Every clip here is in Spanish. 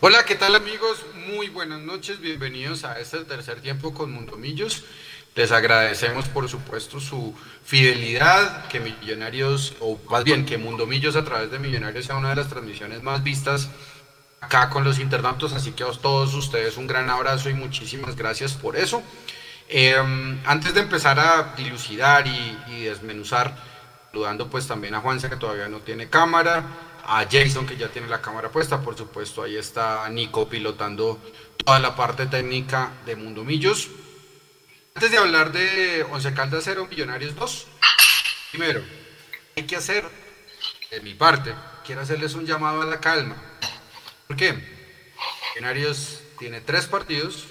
Hola, ¿qué tal amigos? Muy buenas noches, bienvenidos a este tercer tiempo con Mundomillos. Les agradecemos por supuesto su fidelidad, que Millonarios, o más bien que Mundomillos a través de Millonarios sea una de las transmisiones más vistas acá con los internautas, así que a todos ustedes un gran abrazo y muchísimas gracias por eso. Em, antes de empezar a dilucidar y, desmenuzar, saludando pues también a Juanse que todavía no tiene cámara, a Jason que ya tiene la cámara puesta, por supuesto ahí está Nico pilotando toda la parte técnica de Mundomillos. Antes de hablar de Once Caldas 0, Millonarios 2, primero, hay que hacer, de mi parte, quiero hacerles un llamado a la calma. ¿Por qué? Millonarios tiene tres partidos,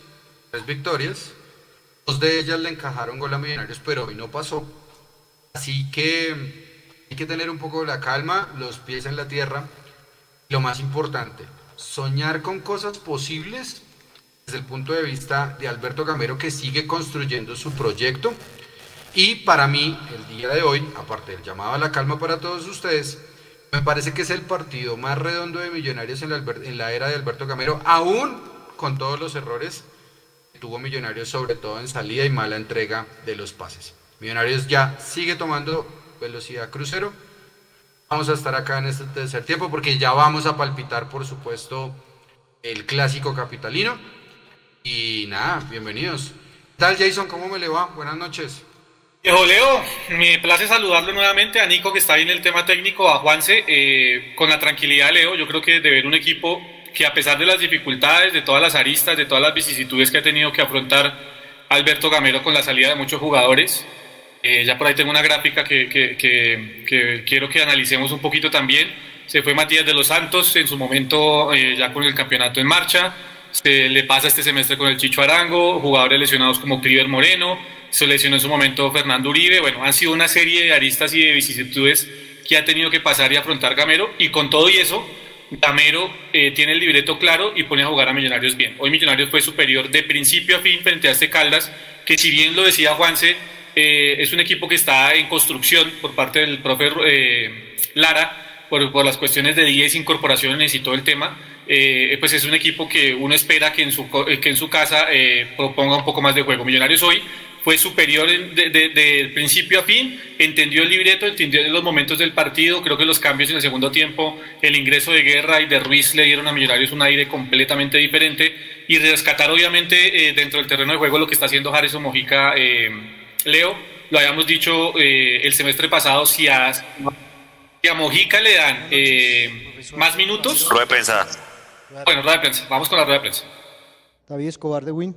tres victorias, dos de ellas le encajaron gol a Millonarios, pero hoy no pasó. Así que hay que tener un poco de la calma, los pies en la tierra. Lo más importante, soñar con cosas posibles desde el punto de vista de Alberto Gamero que sigue construyendo su proyecto. Y para mí, el día de hoy, aparte del llamado a la calma para todos ustedes, me parece que es el partido más redondo de Millonarios en la, en la era de Alberto Gamero, aún con todos los errores que tuvo Millonarios, sobre todo en salida y mala entrega de los pases. Millonarios ya sigue tomando velocidad crucero. Vamos a estar acá en este tercer tiempo porque ya vamos a palpitar, por supuesto, el clásico capitalino. Y nada, bienvenidos. ¿Qué tal Jason? ¿Cómo me le va? Buenas noches. Viejo Leo, me place saludarlo nuevamente a Nico que está ahí en el tema técnico, a Juanse, eh, con la tranquilidad Leo, yo creo que de ver un equipo que a pesar de las dificultades, de todas las aristas, de todas las vicisitudes que ha tenido que afrontar Alberto Gamero con la salida de muchos jugadores, eh, ya por ahí tengo una gráfica que, que, que, quiero que analicemos un poquito también, se fue Matías de los Santos en su momento eh, ya con el campeonato en marcha, se le pasa este semestre con el Chicho Arango, jugadores lesionados como Cliver Moreno, se lesionó en su momento Fernando Uribe, bueno, han sido una serie de aristas y de vicisitudes que ha tenido que pasar y afrontar Gamero, y con todo y eso, Gamero eh, tiene el libreto claro y pone a jugar a Millonarios bien. Hoy Millonarios fue superior de principio a fin frente a este Caldas, que si bien lo decía Juanse, eh, es un equipo que está en construcción por parte del profe eh, Lara, por, por, las cuestiones de 10 incorporaciones y todo el tema, eh, pues es un equipo que uno espera que en su, que en su casa proponga un poco más de juego. Millonarios hoy fue superior de, de, principio a fin, entendió el libreto, entendió los momentos del partido, creo que los cambios en el segundo tiempo, el ingreso de Guerra y de Ruiz le dieron a Millonarios un aire completamente diferente. Y rescatar obviamente eh, dentro del terreno de juego lo que está haciendo Harrison Mojica, eh, Leo, lo habíamos dicho eh, el semestre pasado, si a, si a Mojica le dan más minutos... Rueda de prensa. Bueno, rueda de prensa, vamos con la rueda de prensa. David Escobar de Win.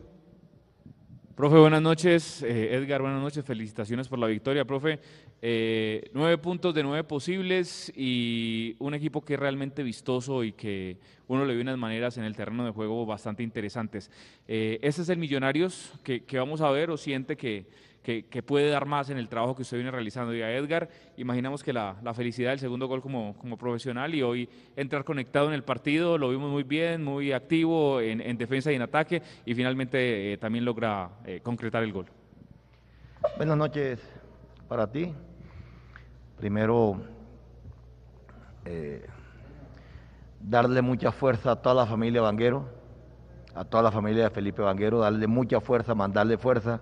Profe, buenas noches. Eh, Edgar, buenas noches. Felicitaciones por la victoria, profe. Eh, nueve puntos de nueve posibles y un equipo que es realmente vistoso y que uno le ve unas maneras en el terreno de juego bastante interesantes. Eh, ¿Ese es el Millonarios que, que vamos a ver o siente que, que, puede dar más en el trabajo que usted viene realizando. Y a Edgar, imaginamos que la, felicidad del segundo gol como, como, profesional y hoy entrar conectado en el partido, lo vimos muy bien, muy activo en, defensa y en ataque y finalmente eh, también logra eh, concretar el gol. Buenas noches para ti. Primero, eh, darle mucha fuerza a toda la familia Vanguero, a toda la familia de Felipe Vanguero, darle mucha fuerza, mandarle fuerza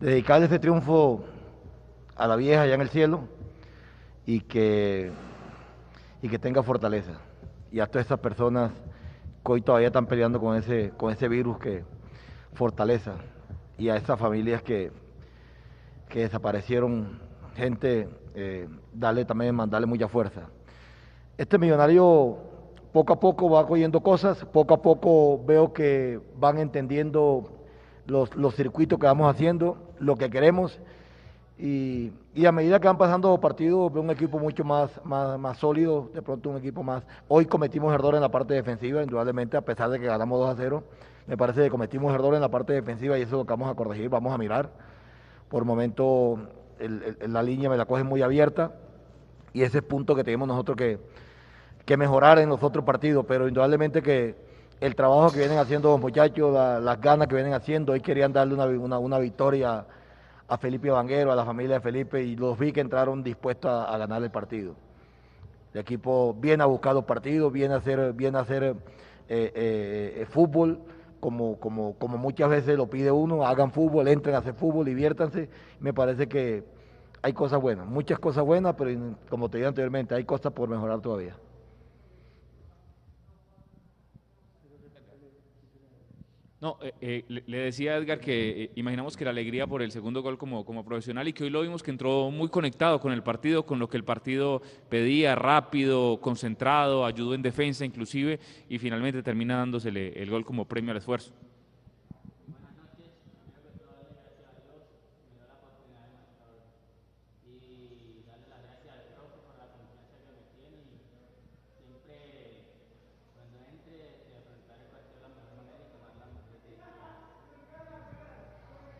dedicarle este triunfo a la vieja allá en el cielo y que, y que tenga fortaleza. Y a todas estas personas que hoy todavía están peleando con ese, con ese virus que fortaleza. Y a esas familias que, que desaparecieron, gente, eh, darle también, mandarle mucha fuerza. Este millonario poco a poco va cogiendo cosas, poco a poco veo que van entendiendo los, los circuitos que vamos haciendo, lo que queremos. Y, a medida que van pasando partidos, veo un equipo mucho más, más, sólido, de pronto un equipo más. Hoy cometimos errores en la parte defensiva, indudablemente, a pesar de que ganamos 2 a 0. Me parece que cometimos errores en la parte defensiva y eso es lo que vamos a corregir, vamos a mirar. Por momento, la línea me la coge muy abierta y ese es el punto que tenemos nosotros que, que mejorar en los otros partidos, pero indudablemente que el trabajo que vienen haciendo los muchachos, las ganas que vienen haciendo. Hoy querían darle una, una, victoria a Felipe Vanguero, a la familia de Felipe, y los vi que entraron dispuestos a, ganar el partido. El equipo viene a buscar los partidos, viene a hacer, viene a hacer fútbol como, como, como muchas veces lo pide uno, hagan fútbol, entren a hacer fútbol, diviértanse. Me parece que hay cosas buenas, muchas cosas buenas, pero como te dije anteriormente, hay cosas por mejorar todavía. No, eh, eh, le, decía a Edgar que eh, imaginamos que la alegría por el segundo gol como, como profesional y que hoy lo vimos que entró muy conectado con el partido, con lo que el partido pedía, rápido, concentrado, ayudó en defensa inclusive y finalmente termina dándosele el gol como premio al esfuerzo.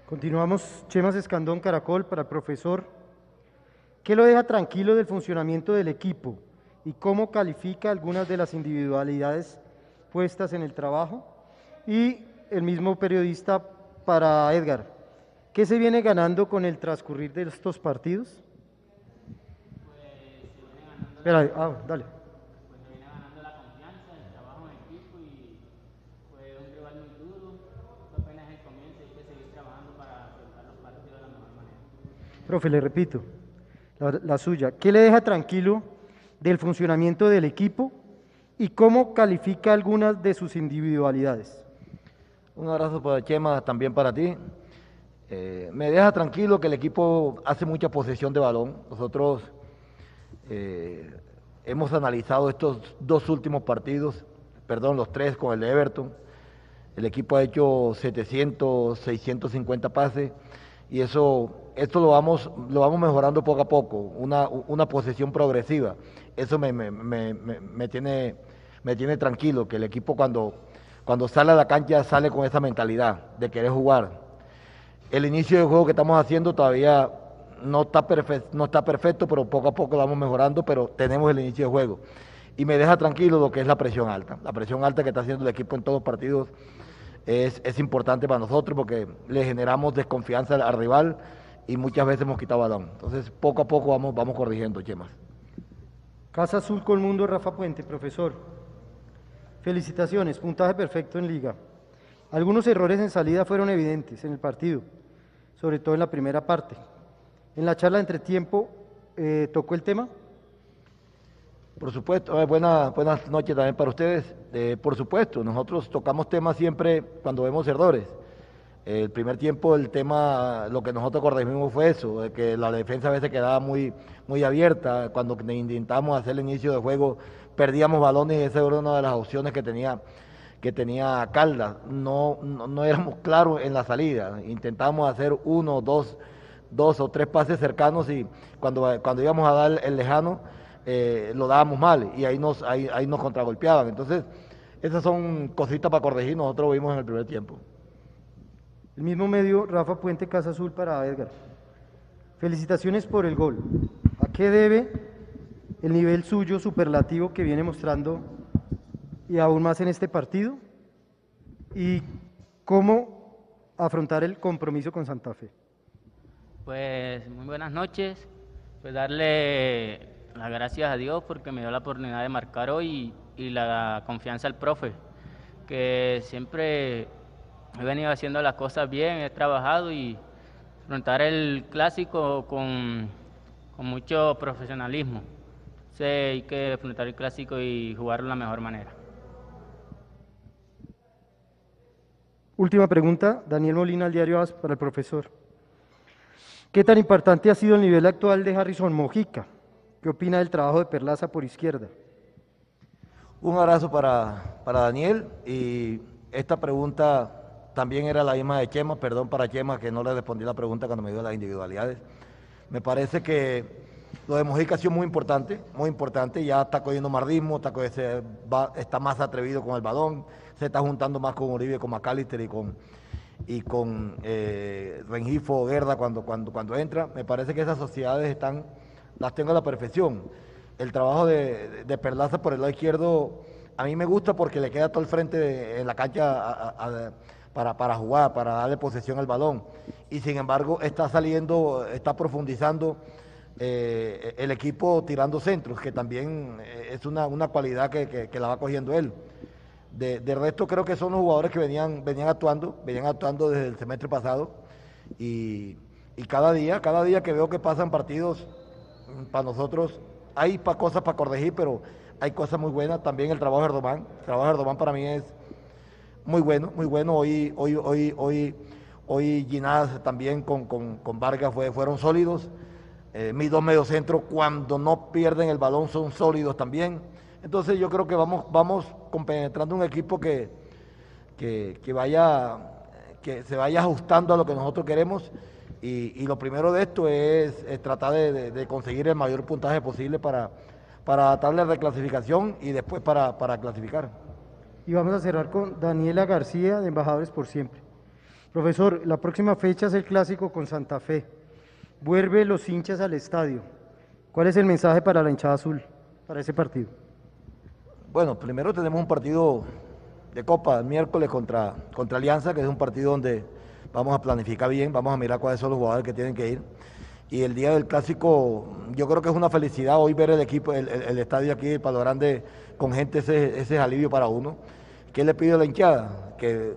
Continuamos, Chemas Escandón Caracol para el profesor. ¿Qué lo deja tranquilo del funcionamiento del equipo y cómo califica algunas de las individualidades puestas en el trabajo? Y el mismo periodista para Edgar. ¿Qué se viene ganando con el transcurrir de estos partidos? Espera, ah, dale. Profe, le repito, la, suya, ¿qué le deja tranquilo del funcionamiento del equipo y cómo califica algunas de sus individualidades? Un abrazo para Chema, también para ti. Eh, me deja tranquilo que el equipo hace mucha posesión de balón. Nosotros eh, hemos analizado estos dos últimos partidos, perdón, los tres con el de Everton. El equipo ha hecho 700, 650 pases y eso esto lo vamos, lo vamos mejorando poco a poco, una, una posesión progresiva. Eso me, me, tiene, me tiene tranquilo, que el equipo cuando, cuando sale a la cancha sale con esa mentalidad de querer jugar. El inicio del juego que estamos haciendo todavía no está, perfecto, no está perfecto, pero poco a poco lo vamos mejorando, pero tenemos el inicio del juego. Y me deja tranquilo lo que es la presión alta. La presión alta que está haciendo el equipo en todos los partidos es, es importante para nosotros porque le generamos desconfianza al rival y muchas veces hemos quitado balón. Entonces, poco a poco vamos, vamos corrigiendo, Chemas. Casa Azul con Mundo, Rafa Puente, profesor. Felicitaciones, puntaje perfecto en liga. Algunos errores en salida fueron evidentes en el partido, sobre todo en la primera parte. En la charla entre tiempo, eh, ¿tocó el tema? Por supuesto, eh, buenas noches también para ustedes. Eh, por supuesto, nosotros tocamos temas siempre cuando vemos errores. El primer tiempo el tema, lo que nosotros corregimos fue eso, de que la defensa a veces quedaba muy, muy abierta. Cuando intentamos hacer el inicio de juego, perdíamos balones y esa era una de las opciones que tenía, que tenía Caldas. No, no, éramos claros en la salida. Intentábamos hacer uno, dos, dos o tres pases cercanos y cuando, cuando íbamos a dar el lejano, eh, lo dábamos mal y ahí nos, ahí, ahí nos contragolpeaban. Entonces, esas son cositas para corregir, nosotros lo vimos en el primer tiempo. El mismo medio, Rafa Puente Casa Azul para Edgar. Felicitaciones por el gol. ¿A qué debe el nivel suyo superlativo que viene mostrando y aún más en este partido? ¿Y cómo afrontar el compromiso con Santa Fe? Pues muy buenas noches. Pues darle las gracias a Dios porque me dio la oportunidad de marcar hoy y, la confianza al profe, que siempre he venido haciendo las cosas bien, he trabajado y afrontar el clásico con, mucho profesionalismo. Sé, hay que afrontar el clásico y jugarlo de la mejor manera. Última pregunta, Daniel Molina, al diario AS, para el profesor. ¿Qué tan importante ha sido el nivel actual de Harrison Mojica? ¿Qué opina del trabajo de Perlaza por izquierda? Un abrazo para, para Daniel y esta pregunta también era la misma de Chema, perdón para Chema que no le respondí la pregunta cuando me dio las individualidades. Me parece que lo de Mojica ha sido muy importante, muy importante, ya está cogiendo más ritmo, está, está más atrevido con el balón, se está juntando más con Uribe, con McAllister y con, y con eh, Rengifo Guerda cuando, cuando, cuando entra. Me parece que esas sociedades están, las tengo a la perfección. El trabajo de, de Perlaza por el lado izquierdo a mí me gusta porque le queda todo el frente en la cancha para, para jugar, para darle posesión al balón. Y sin embargo está saliendo, está profundizando eh, el equipo tirando centros, que también eh, es una, cualidad que, la va cogiendo él. De, de, resto creo que son los jugadores que venían, venían actuando, venían actuando desde el semestre pasado y, y cada día, cada día que veo que pasan partidos, para nosotros hay pa cosas para corregir, pero hay cosas muy buenas. También el trabajo de Erdogan, el trabajo de Erdogan para mí es muy bueno, muy bueno. Hoy, hoy, hoy, hoy, hoy Ginás también con, con, con Vargas fue, fueron sólidos. Eh, mis dos mediocentros cuando no pierden el balón son sólidos también. Entonces yo creo que vamos, vamos compenetrando un equipo que, que, que, vaya, que se vaya ajustando a lo que nosotros queremos. Y, y lo primero de esto es, es tratar de, de, de, conseguir el mayor puntaje posible para, para darle reclasificación y después para, para clasificar. Y vamos a cerrar con Daniela García, de Embajadores por Siempre. Profesor, la próxima fecha es el clásico con Santa Fe. Vuelve los hinchas al estadio. ¿Cuál es el mensaje para la hinchada azul, para ese partido? Bueno, primero tenemos un partido de Copa el miércoles contra, contra Alianza, que es un partido donde vamos a planificar bien, vamos a mirar cuáles son los jugadores que tienen que ir. Y el día del clásico, yo creo que es una felicidad hoy ver el equipo, el, el, estadio aquí de Palo Grande con gente, ese, ese es alivio para uno. ¿Qué le pido a la hinchada? Que,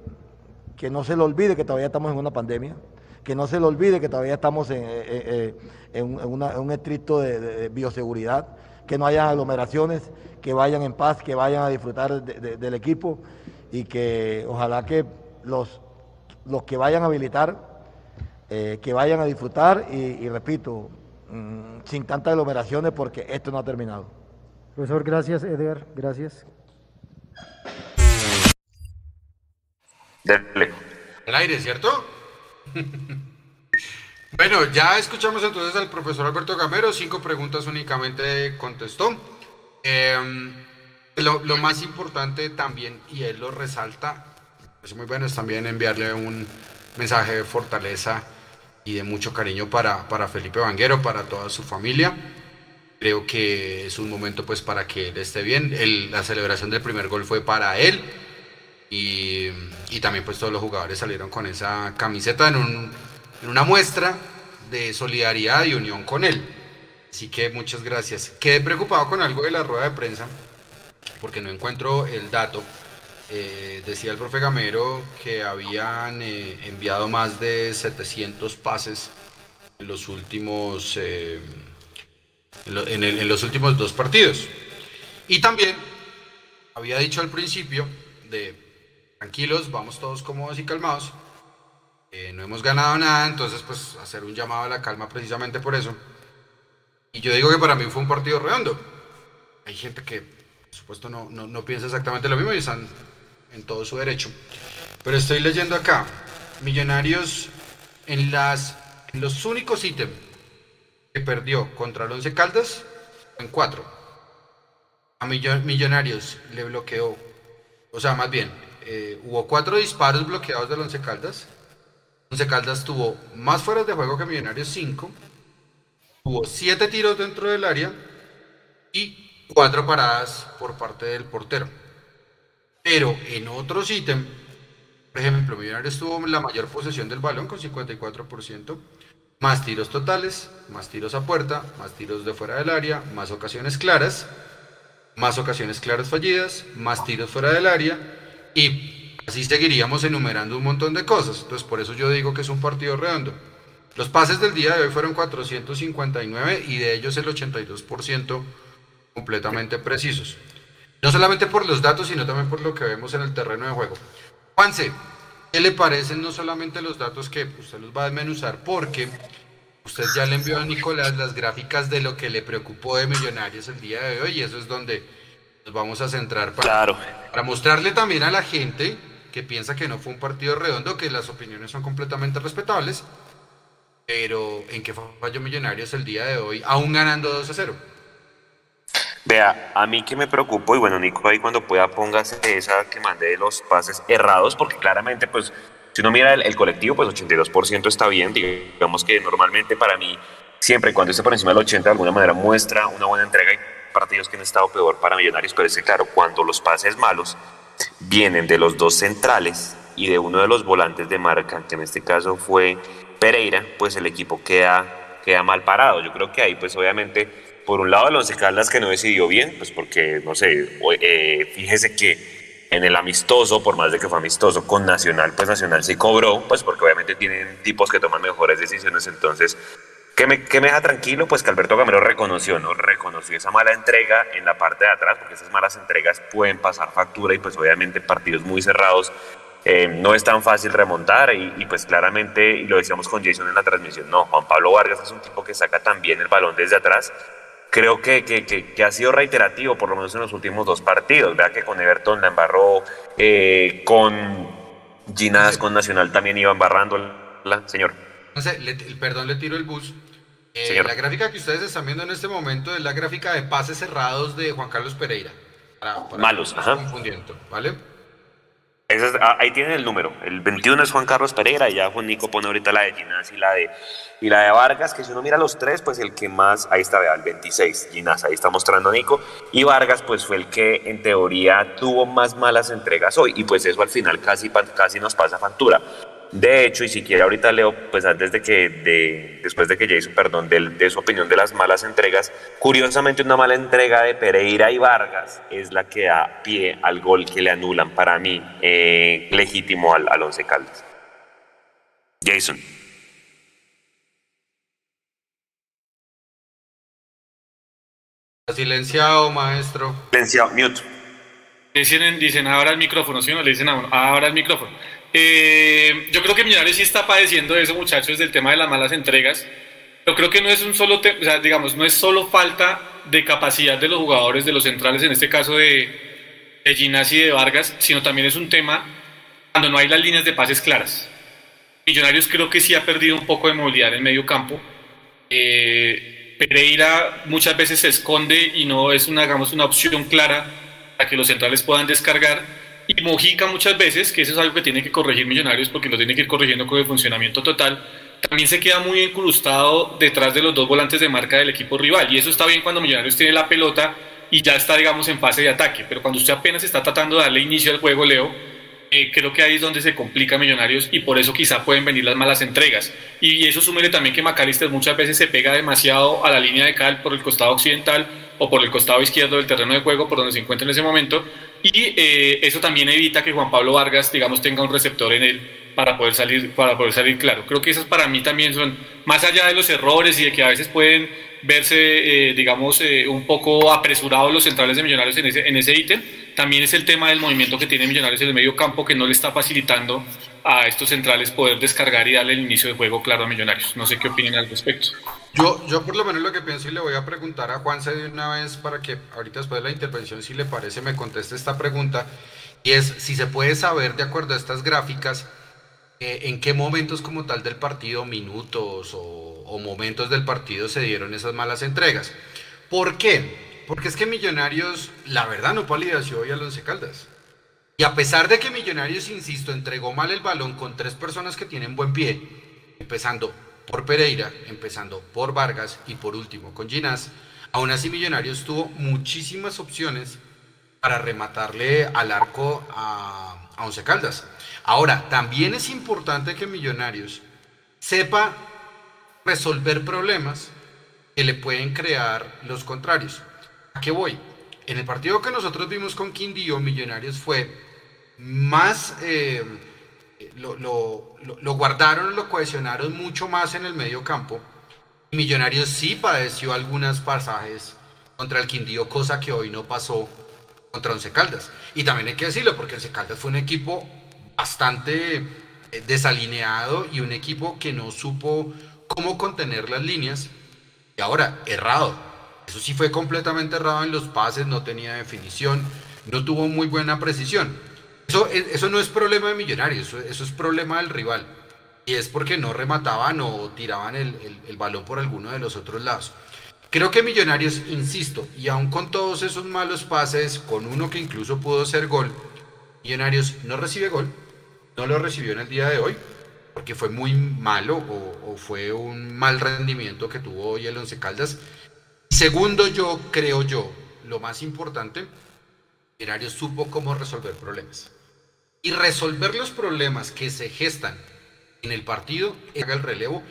que no se le olvide que todavía estamos en una pandemia, que no se le olvide que todavía estamos en, en, en, una, en un estricto de, bioseguridad, que no haya aglomeraciones, que vayan en paz, que vayan a disfrutar de, del equipo y que ojalá que los, los que vayan a habilitar, eh, que vayan a disfrutar y, y repito, mmm, sin tantas aglomeraciones porque esto no ha terminado. Profesor, gracias Edgar, gracias. Dale. Al aire, ¿cierto? bueno, ya escuchamos entonces al profesor Alberto Gamero, cinco preguntas únicamente contestó. Eh, lo, lo, más importante también, y él lo resalta, es muy bueno, es también enviarle un mensaje de fortaleza y de mucho cariño para, para Felipe Vanguero, para toda su familia. Creo que es un momento pues para que él esté bien. La celebración del primer gol fue para él y, y, también pues todos los jugadores salieron con esa camiseta en, un, en una muestra de solidaridad y unión con él. Así que muchas gracias. Quedé preocupado con algo de la rueda de prensa porque no encuentro el dato. Eh, decía el profe Gamero que habían eh, enviado más de 700 pases en los últimos eh, en, los últimos dos partidos. Y también había dicho al principio de tranquilos, vamos todos cómodos y calmados. No hemos ganado nada, entonces pues hacer un llamado a la calma precisamente por eso. Y yo digo que para mí fue un partido redondo. Hay gente que, por supuesto, no, no, no piensa exactamente lo mismo y están en todo su derecho. Pero estoy leyendo acá, Millonarios en, las, en los únicos ítems que perdió contra el Once Caldas en cuatro. A Millonarios le bloqueó, o sea, más bien, eh, hubo cuatro disparos bloqueados del Once Caldas. Once Caldas tuvo más fueras de juego que Millonarios, cinco. Hubo siete tiros dentro del área y cuatro paradas por parte del portero. Pero en otros ítems, por ejemplo, Millonarios tuvo la mayor posesión del balón con 54%. Más tiros totales, más tiros a puerta, más tiros de fuera del área, más ocasiones claras, más ocasiones claras fallidas, más tiros fuera del área y así seguiríamos enumerando un montón de cosas. Entonces por eso yo digo que es un partido redondo. Los pases del día de hoy fueron 459 y de ellos el 82% completamente precisos. No solamente por los datos, sino también por lo que vemos en el terreno de juego. Juanse, ¿Qué le parecen no solamente los datos que usted los va a desmenuzar? Porque usted ya le envió a Nicolás las gráficas de lo que le preocupó de Millonarios el día de hoy y eso es donde nos vamos a centrar para, claro. para mostrarle también a la gente que piensa que no fue un partido redondo, que las opiniones son completamente respetables, pero en qué falló Millonarios el día de hoy, aún ganando 2 a 0. Vea, a mí que me preocupo, y bueno, Nico ahí cuando pueda póngase esa que mandé de los pases errados, porque claramente, pues, si uno mira el, el colectivo, pues 82% está bien, digamos que normalmente para mí, siempre cuando esté por encima del 80, de alguna manera muestra una buena entrega, y partidos que han estado peor para Millonarios, pero es que claro, cuando los pases malos vienen de los dos centrales y de uno de los volantes de marca, que en este caso fue Pereira, pues el equipo queda, queda mal parado. Yo creo que ahí, pues obviamente por un lado el Once Caldas que no decidió bien, pues porque, no sé, eh, fíjese que en el amistoso, por más de que fue amistoso con Nacional, pues Nacional sí cobró, pues porque obviamente tienen tipos que toman mejores decisiones, entonces ¿Qué me, me, deja tranquilo? Pues que Alberto Gamero reconoció, ¿no? Reconoció esa mala entrega en la parte de atrás, porque esas malas entregas pueden pasar factura y pues obviamente partidos muy cerrados eh, no es tan fácil remontar y, pues claramente, y lo decíamos con Jason en la transmisión, no, Juan Pablo Vargas es un tipo que saca también el balón desde atrás. Creo que, que, que, ha sido reiterativo, por lo menos en los últimos dos partidos. Vea que con Everton la embarró, eh, con Ginás, con Nacional también iba embarrando, señor. No sé, perdón, le tiro el bus. Eh, la gráfica que ustedes están viendo en este momento es la gráfica de pases cerrados de Juan Carlos Pereira. Malos, ajá. Confundiendo, ¿vale? Ah, ahí tienen el número. El 21 es Juan Carlos Pereira y ya Juan Nico pone ahorita la de Ginás y la de, y la de Vargas, que si uno mira los tres, pues el que más, ahí está, vea, el 26, Ginás, ahí está mostrando Nico. Y Vargas, pues fue el que en teoría tuvo más malas entregas hoy y pues eso al final casi, casi nos pasa factura. De hecho, y si quiere ahorita leo, pues antes de que, de, después de que Jason, perdón, de, de, su opinión de las malas entregas, curiosamente una mala entrega de Pereira y Vargas es la que da pie al gol que le anulan para mí eh, legítimo al, al Once Caldas. Jason. Silenciado, maestro. Silenciado, mute. Dicen, dicen ahora el micrófono, ¿sí o no? Le dicen ahora el micrófono. Eh, yo creo que Millonarios sí está padeciendo eso, muchachos, del tema de las malas entregas. Yo creo que no es un solo, o sea, digamos, no es solo falta de capacidad de los jugadores, de los centrales, en este caso de, de Ginás y de Vargas, sino también es un tema cuando no hay las líneas de pases claras. Millonarios creo que sí ha perdido un poco de movilidad en el medio campo. Eh, Pereira muchas veces se esconde y no es una, digamos, una opción clara para que los centrales puedan descargar y Mojica muchas veces, que eso es algo que tiene que corregir Millonarios porque lo tiene que ir corrigiendo con el funcionamiento total, también se queda muy incrustado detrás de los dos volantes de marca del equipo rival. Y eso está bien cuando Millonarios tiene la pelota y ya está, digamos, en fase de ataque. Pero cuando usted apenas está tratando de darle inicio al juego, Leo, eh, creo que ahí es donde se complica Millonarios y por eso quizá pueden venir las malas entregas. Y eso súmele también que Macalister muchas veces se pega demasiado a la línea de cal por el costado occidental o por el costado izquierdo del terreno de juego, por donde se encuentra en ese momento, y eh, eso también evita que Juan Pablo Vargas, digamos, tenga un receptor en él para poder salir, para poder salir claro. Creo que esas para mí también son, más allá de los errores y de que a veces pueden verse, eh, digamos, eh, un poco apresurados los centrales de Millonarios en ese, en ese ítem, también es el tema del movimiento que tiene Millonarios en el medio campo que no le está facilitando a estos centrales poder descargar y darle el inicio de juego claro a Millonarios. No sé qué opinan al respecto. Yo, yo por lo menos lo que pienso y le voy a preguntar a Juanse de una vez para que ahorita después de la intervención, si le parece, me conteste esta pregunta, y es si se puede saber de acuerdo a estas gráficas eh, en qué momentos como tal del partido, minutos o, momentos del partido se dieron esas malas entregas. ¿Por qué? Porque es que Millonarios, la verdad, no palideció hoy al Once Caldas. Y a pesar de que Millonarios, insisto, entregó mal el balón con tres personas que tienen buen pie, empezando por Pereira, empezando por Vargas y por último con Ginás, aún así Millonarios tuvo muchísimas opciones para rematarle al arco a, a Once Caldas. Ahora, también es importante que Millonarios sepa resolver problemas que le pueden crear los contrarios. ¿A qué voy? En el partido que nosotros vimos con Quindío, Millonarios fue más... Eh, lo, lo, lo, guardaron, lo cohesionaron mucho más en el medio campo. Millonarios sí padeció algunos pasajes contra el Quindío, cosa que hoy no pasó contra Once Caldas. Y también hay que decirlo, porque Once Caldas fue un equipo bastante eh, desalineado y un equipo que no supo cómo contener las líneas. Y ahora, errado. Eso sí fue completamente errado en los pases, no tenía definición, no tuvo muy buena precisión. Eso, no es problema de Millonarios, eso, es problema del rival. Y es porque no remataban o tiraban el, balón por alguno de los otros lados. Creo que Millonarios, insisto, y aún con todos esos malos pases, con uno que incluso pudo ser gol, Millonarios no recibe gol, no lo recibió en el día de hoy, porque fue muy malo o, fue un mal rendimiento que tuvo hoy el Once Caldas. Segundo, yo creo yo, lo más importante, Millonarios supo cómo resolver problemas y resolver los problemas que se gestan en el partido, haga el relevo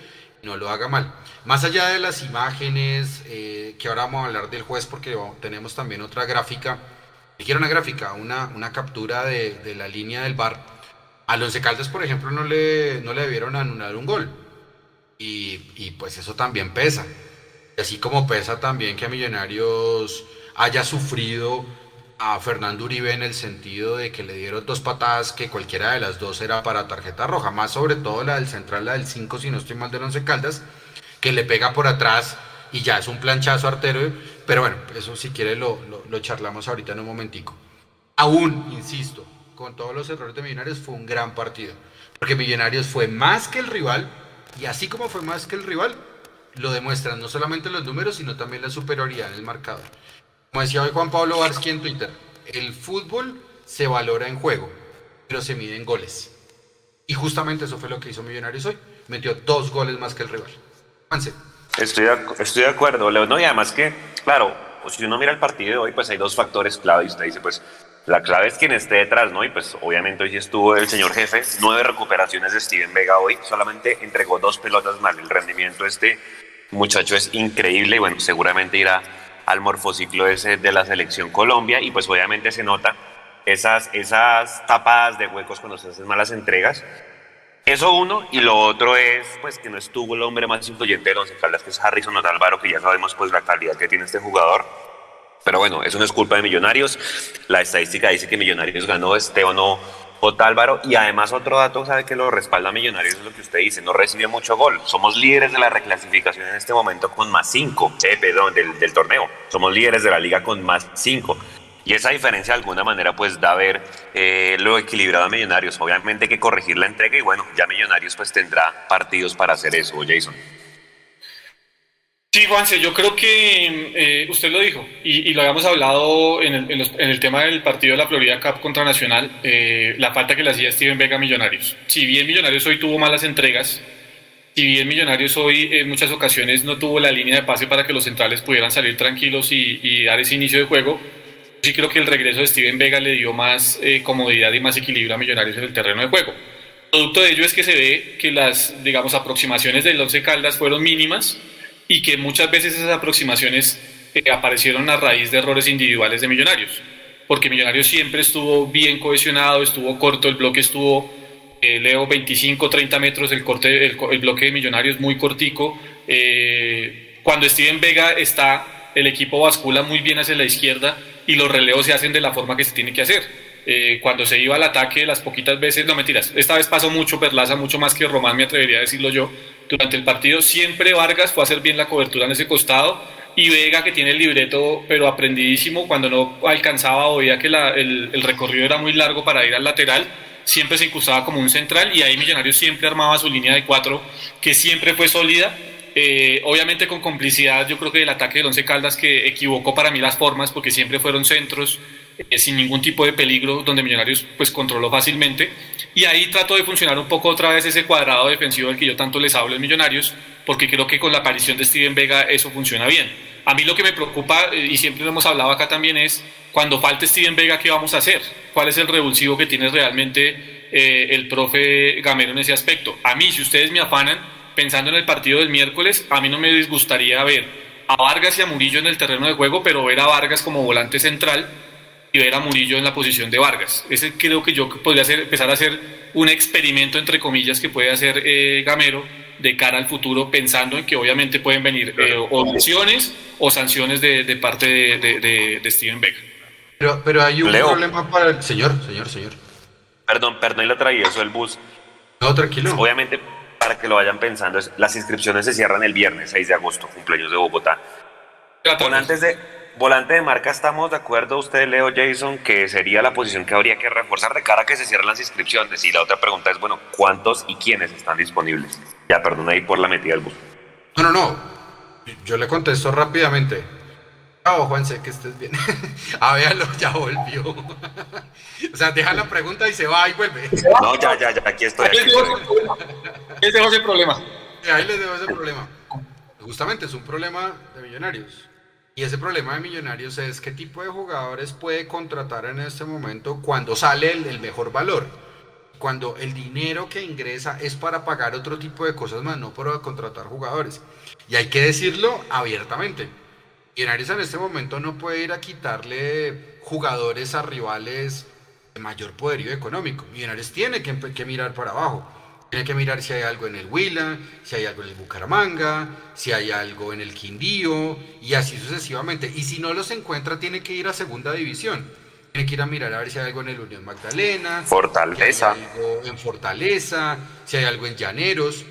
y no lo haga mal. Más allá de las imágenes, eh, que ahora vamos a hablar del juez porque tenemos también otra gráfica, quiero una gráfica, una, una captura de la línea del bar. A los Caldas, por ejemplo, no le, no le debieron anular un gol. Y, y pues eso también pesa. Así como pesa también que a Millonarios haya sufrido a Fernando Uribe en el sentido de que le dieron dos patadas que cualquiera de las dos era para tarjeta roja, más sobre todo la del central, la del 5, si no estoy mal, de Once Caldas, que le pega por atrás y ya es un planchazo artero, pero bueno, eso si quiere lo, lo, charlamos ahorita en un momentico. Aún, insisto, con todos los errores de Millonarios fue un gran partido, porque Millonarios fue más que el rival, y así como fue más que el rival, lo demuestran no solamente los números, sino también la superioridad en el marcador. Como decía hoy Juan Pablo Varsky en Twitter, el fútbol se valora en juego, pero se mide en goles. Y justamente eso fue lo que hizo Millonarios hoy. Metió dos goles más que el rival. Juanse. Estoy de, estoy de acuerdo, Leo. No, y además que, claro, pues si uno mira el partido de hoy, pues hay dos factores clave. Y usted dice, pues la clave es quien esté detrás, ¿no? Y pues obviamente hoy estuvo el señor jefe. Nueve recuperaciones de Steven Vega hoy. Solamente entregó dos pelotas mal. El rendimiento este muchacho es increíble. Y bueno, seguramente irá al morfociclo ese de la selección Colombia y pues obviamente se nota esas, esas tapadas de huecos cuando se hacen malas entregas. Eso uno, y lo otro es pues que no estuvo el hombre más influyente de Once Caldas, que es Harrison Otálvaro, que ya sabemos pues la calidad que tiene este jugador. Pero bueno, eso no es culpa de Millonarios. La estadística dice que Millonarios ganó este o no Otálvaro. Y además otro dato, sabe que lo respalda Millonarios, es lo que usted dice, no recibe mucho gol. Somos líderes de la reclasificación en este momento con más 5, eh, perdón, del, torneo. Somos líderes de la liga con más 5. Y esa diferencia de alguna manera pues da a ver eh, lo equilibrado a Millonarios. Obviamente hay que corregir la entrega y bueno, ya Millonarios pues tendrá partidos para hacer eso, Jason. Sí, Juanse, yo creo que eh, usted lo dijo y, lo habíamos hablado en el, en, el, tema del partido de la Florida Cup contra Nacional, eh, la falta que le hacía Steven Vega a Millonarios. Si bien Millonarios hoy tuvo malas entregas, si bien Millonarios hoy en muchas ocasiones no tuvo la línea de pase para que los centrales pudieran salir tranquilos y, y dar ese inicio de juego, sí creo que el regreso de Steven Vega le dio más eh, comodidad y más equilibrio a Millonarios en el terreno de juego. Producto de ello es que se ve que las, digamos, aproximaciones del Once Caldas fueron mínimas y que muchas veces esas aproximaciones eh, aparecieron a raíz de errores individuales de Millonarios, porque Millonarios siempre estuvo bien cohesionado, estuvo corto, el bloque estuvo, eh, leo, 25, 30 metros, el, corte, el, bloque de Millonarios muy cortico. Eh, cuando Steven Vega está, el equipo bascula muy bien hacia la izquierda y los relevos se hacen de la forma que se tiene que hacer. cuando se iba al ataque, las poquitas veces, no mentiras, esta vez pasó mucho Perlaza, mucho más que Román, me atrevería a decirlo yo, durante el partido siempre Vargas fue a hacer bien la cobertura en ese costado y Vega que tiene el libreto pero aprendidísimo cuando no alcanzaba o veía que el, recorrido era muy largo para ir al lateral siempre se incrustaba como un central y ahí Millonarios siempre armaba su línea de cuatro que siempre fue sólida. Eh, obviamente con complicidad yo creo que el ataque del Once Caldas que equivocó para mí las formas porque siempre fueron centros eh, sin ningún tipo de peligro donde Millonarios pues controló fácilmente y ahí trato de funcionar un poco otra vez ese cuadrado defensivo del que yo tanto les hablo en Millonarios, porque creo que con la aparición de Steven Vega eso funciona bien. A mí lo que me preocupa, eh, y siempre lo hemos hablado acá también, es cuando falte Steven Vega, ¿qué vamos a hacer? ¿Cuál es el revulsivo que tiene realmente eh, el profe Gamero en ese aspecto? A mí, si ustedes me afanan, pensando en el partido del miércoles, a mí no me disgustaría ver a Vargas y a Murillo en el terreno de juego, pero ver a Vargas como volante central y ver a Murillo en la posición de Vargas. Ese creo que yo podría hacer, empezar a hacer un experimento, entre comillas, que puede hacer eh, Gamero de cara al futuro, pensando en que obviamente pueden venir eh, opciones o sanciones de, de parte de, de, Steven Beck. Pero, pero hay un problema para el señor, señor, señor. Perdón, perdón, y le traí eso el bus. No, tranquilo. Obviamente, para que lo vayan pensando, las inscripciones se cierran el viernes 6 de agosto, cumpleaños de Bogotá. Con antes de, Volante de marca, ¿estamos de acuerdo usted, Leo Jason, que sería la posición que habría que reforzar de cara a que se cierren las inscripciones? Y la otra pregunta es, bueno, ¿cuántos y quiénes están disponibles? Ya, perdón ahí por la metida del bus. No, no, no. Yo le contesto rápidamente. Chao, Juanse, que estés bien. ah, véalo, ya volvió. o sea, deja la pregunta y se va y vuelve. No, ya, ya, ya, aquí estoy. Aquí les dejo ese problema. Ahí les dejo ese problema. Justamente es un problema de millonarios y ese problema de Millonarios es qué tipo de jugadores puede contratar en este momento cuando sale el, mejor valor. Cuando el dinero que ingresa es para pagar otro tipo de cosas más, no para contratar jugadores. Y hay que decirlo abiertamente. Millonarios en este momento no puede ir a quitarle jugadores a rivales de mayor poderío económico. Millonarios tiene que, que mirar para abajo. Tiene que mirar si hay algo en el Huila, si hay algo en el Bucaramanga, si hay algo en el Quindío y así sucesivamente. Y si no los encuentra, tiene que ir a segunda división. Tiene que ir a mirar a ver si hay algo en el Unión Magdalena, Fortaleza. Si hay algo en Fortaleza, si hay algo en Llaneros.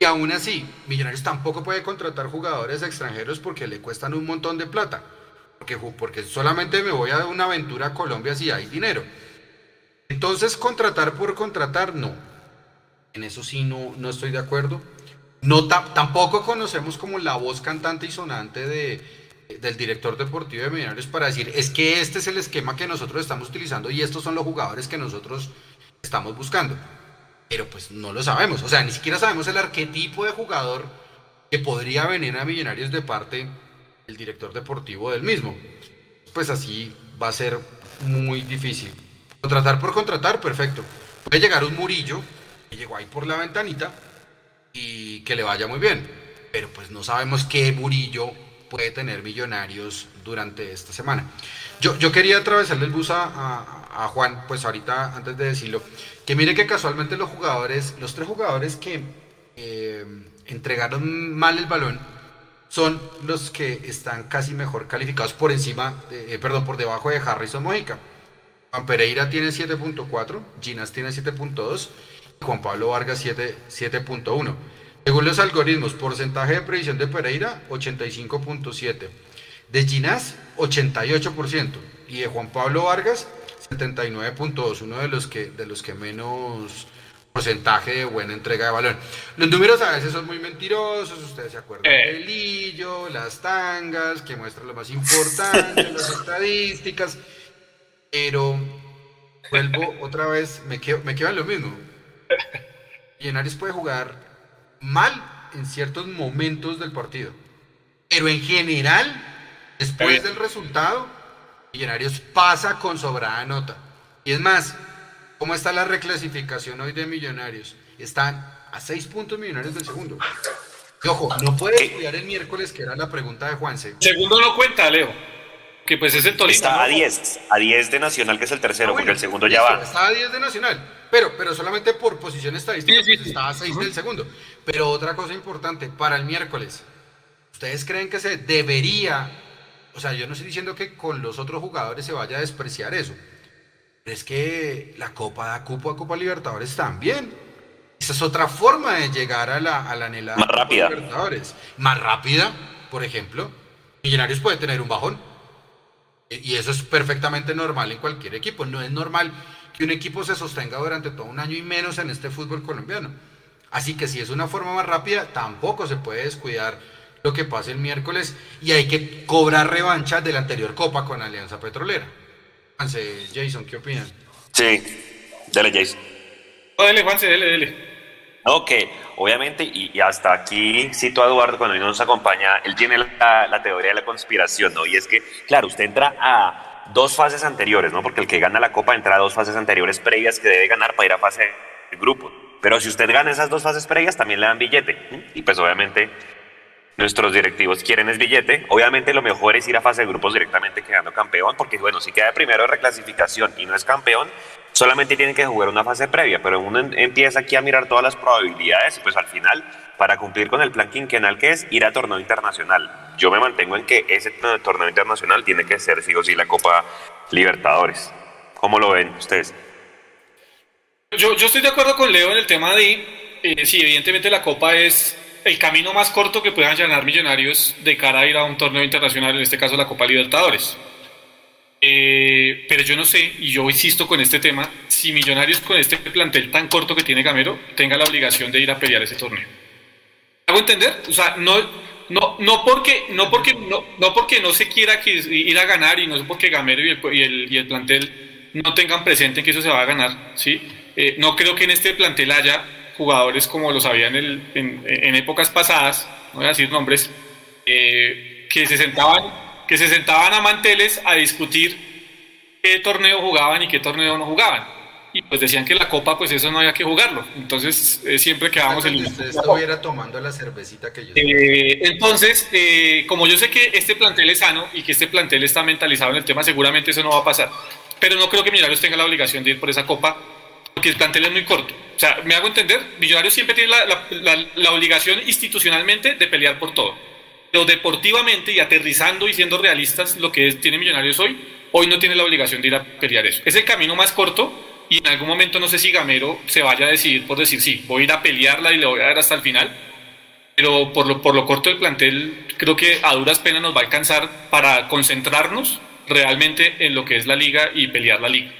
Y aún así, Millonarios tampoco puede contratar jugadores extranjeros porque le cuestan un montón de plata. Porque, porque solamente me voy a una aventura a Colombia si hay dinero. Entonces, contratar por contratar, no. En eso sí no, no estoy de acuerdo. No, tampoco conocemos como la voz cantante y sonante de, del director deportivo de Millonarios para decir, es que este es el esquema que nosotros estamos utilizando y estos son los jugadores que nosotros estamos buscando pero pues no lo sabemos. O sea, ni siquiera sabemos el arquetipo de jugador que podría venir a Millonarios de parte del director deportivo del mismo. Pues así va a ser muy difícil. Contratar por contratar, perfecto. Puede llegar un Murillo, que llegó ahí por la ventanita, y que le vaya muy bien. Pero pues no sabemos qué Murillo puede tener Millonarios durante esta semana. Yo, yo quería atravesarle el bus a, Juan, pues ahorita antes de decirlo, que mire que casualmente los jugadores, los tres jugadores que eh, entregaron mal el balón, son los que están casi mejor calificados por encima, eh, perdón, por debajo de Harrison Mojica. Juan Pereira tiene 7.4, Ginas tiene 7.2 y Juan Pablo Vargas 7.1. Según los algoritmos, porcentaje de previsión de Pereira 85.7, de Ginas 88% y de Juan Pablo Vargas 79.2, uno de los que de los que menos porcentaje de buena entrega de balón. Los números a veces son muy mentirosos, ustedes se acuerdan eh. del lillo, las tangas, que muestran lo más importante, las estadísticas, pero vuelvo otra vez, me quedo, me quedo en lo mismo. Millonarios puede jugar mal en ciertos momentos del partido, pero en general, después del resultado, Millonarios pasa con sobrada nota. Y es más, ¿cómo está la reclasificación hoy de Millonarios? Están a seis puntos Millonarios del segundo. Y ojo, no puede estudiar el miércoles, que era la pregunta de Juanse. Segundo no cuenta, Leo. Que pues es el Tolima. Está a 10, a 10 de Nacional, que es el tercero, ah, porque el segundo ya va. Está a 10 de Nacional, pero, pero solamente por posición estadística pues, está a 6 del segundo. Pero otra cosa importante, para el miércoles, ¿ustedes creen que se debería o sea, yo no estoy diciendo que con los otros jugadores se vaya a despreciar eso. Pero es que la Copa da cupo a Copa Libertadores también. Esa es otra forma de llegar a la, a la anhelada Más rápida. Libertadores. Más rápida, por ejemplo. Millonarios puede tener un bajón. Y eso es perfectamente normal en cualquier equipo. No es normal que un equipo se sostenga durante todo un año y menos en este fútbol colombiano. Así que si es una forma más rápida, tampoco se puede descuidar lo que pase el miércoles y hay que cobrar revancha de la anterior Copa con Alianza Petrolera. Jason, ¿qué opinan? Sí, dale Jason. Oh, dale, Juanse, dale, dale. Ok, obviamente, y, hasta aquí cito a Eduardo cuando nos acompaña, él tiene la, teoría de la conspiración, ¿no? Y es que, claro, usted entra a dos fases anteriores, ¿no? Porque el que gana la Copa entra a dos fases anteriores previas que debe ganar para ir a fase de grupo. Pero si usted gana esas dos fases previas, también le dan billete. Y pues obviamente nuestros directivos quieren es billete. Obviamente lo mejor es ir a fase de grupos directamente quedando campeón, porque bueno, si queda primero de reclasificación y no es campeón, solamente tienen que jugar una fase previa, pero uno empieza aquí a mirar todas las probabilidades y pues al final, para cumplir con el plan quinquenal que es ir a torneo internacional. Yo me mantengo en que ese torneo internacional tiene que ser sí o sí la Copa Libertadores. ¿Cómo lo ven ustedes? Yo, estoy de acuerdo con Leo en el tema de, eh, sí, evidentemente la Copa es el camino más corto que puedan llenar Millonarios de cara a ir a un torneo internacional, en este caso la Copa Libertadores. Eh, pero yo no sé, y yo insisto con este tema, si Millonarios con este plantel tan corto que tiene Gamero tenga la obligación de ir a pelear ese torneo. ¿Hago entender? O sea, no, no, no, porque, no, porque, no, no porque no se quiera ir a ganar y no es porque Gamero y el, y el, y el plantel no tengan presente que eso se va a ganar, ¿sí? Eh, no creo que en este plantel haya jugadores como los había en, en, épocas pasadas, no voy a decir nombres, eh, que, se sentaban, que se sentaban a manteles a discutir qué torneo jugaban y qué torneo no jugaban. y pues decían que la copa pues eso no había que jugarlo, entonces eh, siempre quedábamos en el... Usted estuviera tomando la cervecita que yo... Eh, entonces, eh, como yo sé que este plantel es sano y que este plantel está mentalizado en el tema, seguramente eso no va a pasar, pero no creo que Millonarios tenga la obligación de ir por esa copa, porque el plantel es muy corto. O sea, me hago entender, Millonarios siempre tiene la, obligación institucionalmente de pelear por todo, pero deportivamente y aterrizando y siendo realistas lo que tiene Millonarios hoy, hoy no tiene la obligación de ir a pelear eso. Es el camino más corto y en algún momento no sé si Gamero se vaya a decidir por decir sí, voy a ir a pelearla y le voy a dar hasta el final, pero por lo, por lo corto del plantel creo que a duras penas nos va a alcanzar para concentrarnos realmente en lo que es la liga y pelear la liga.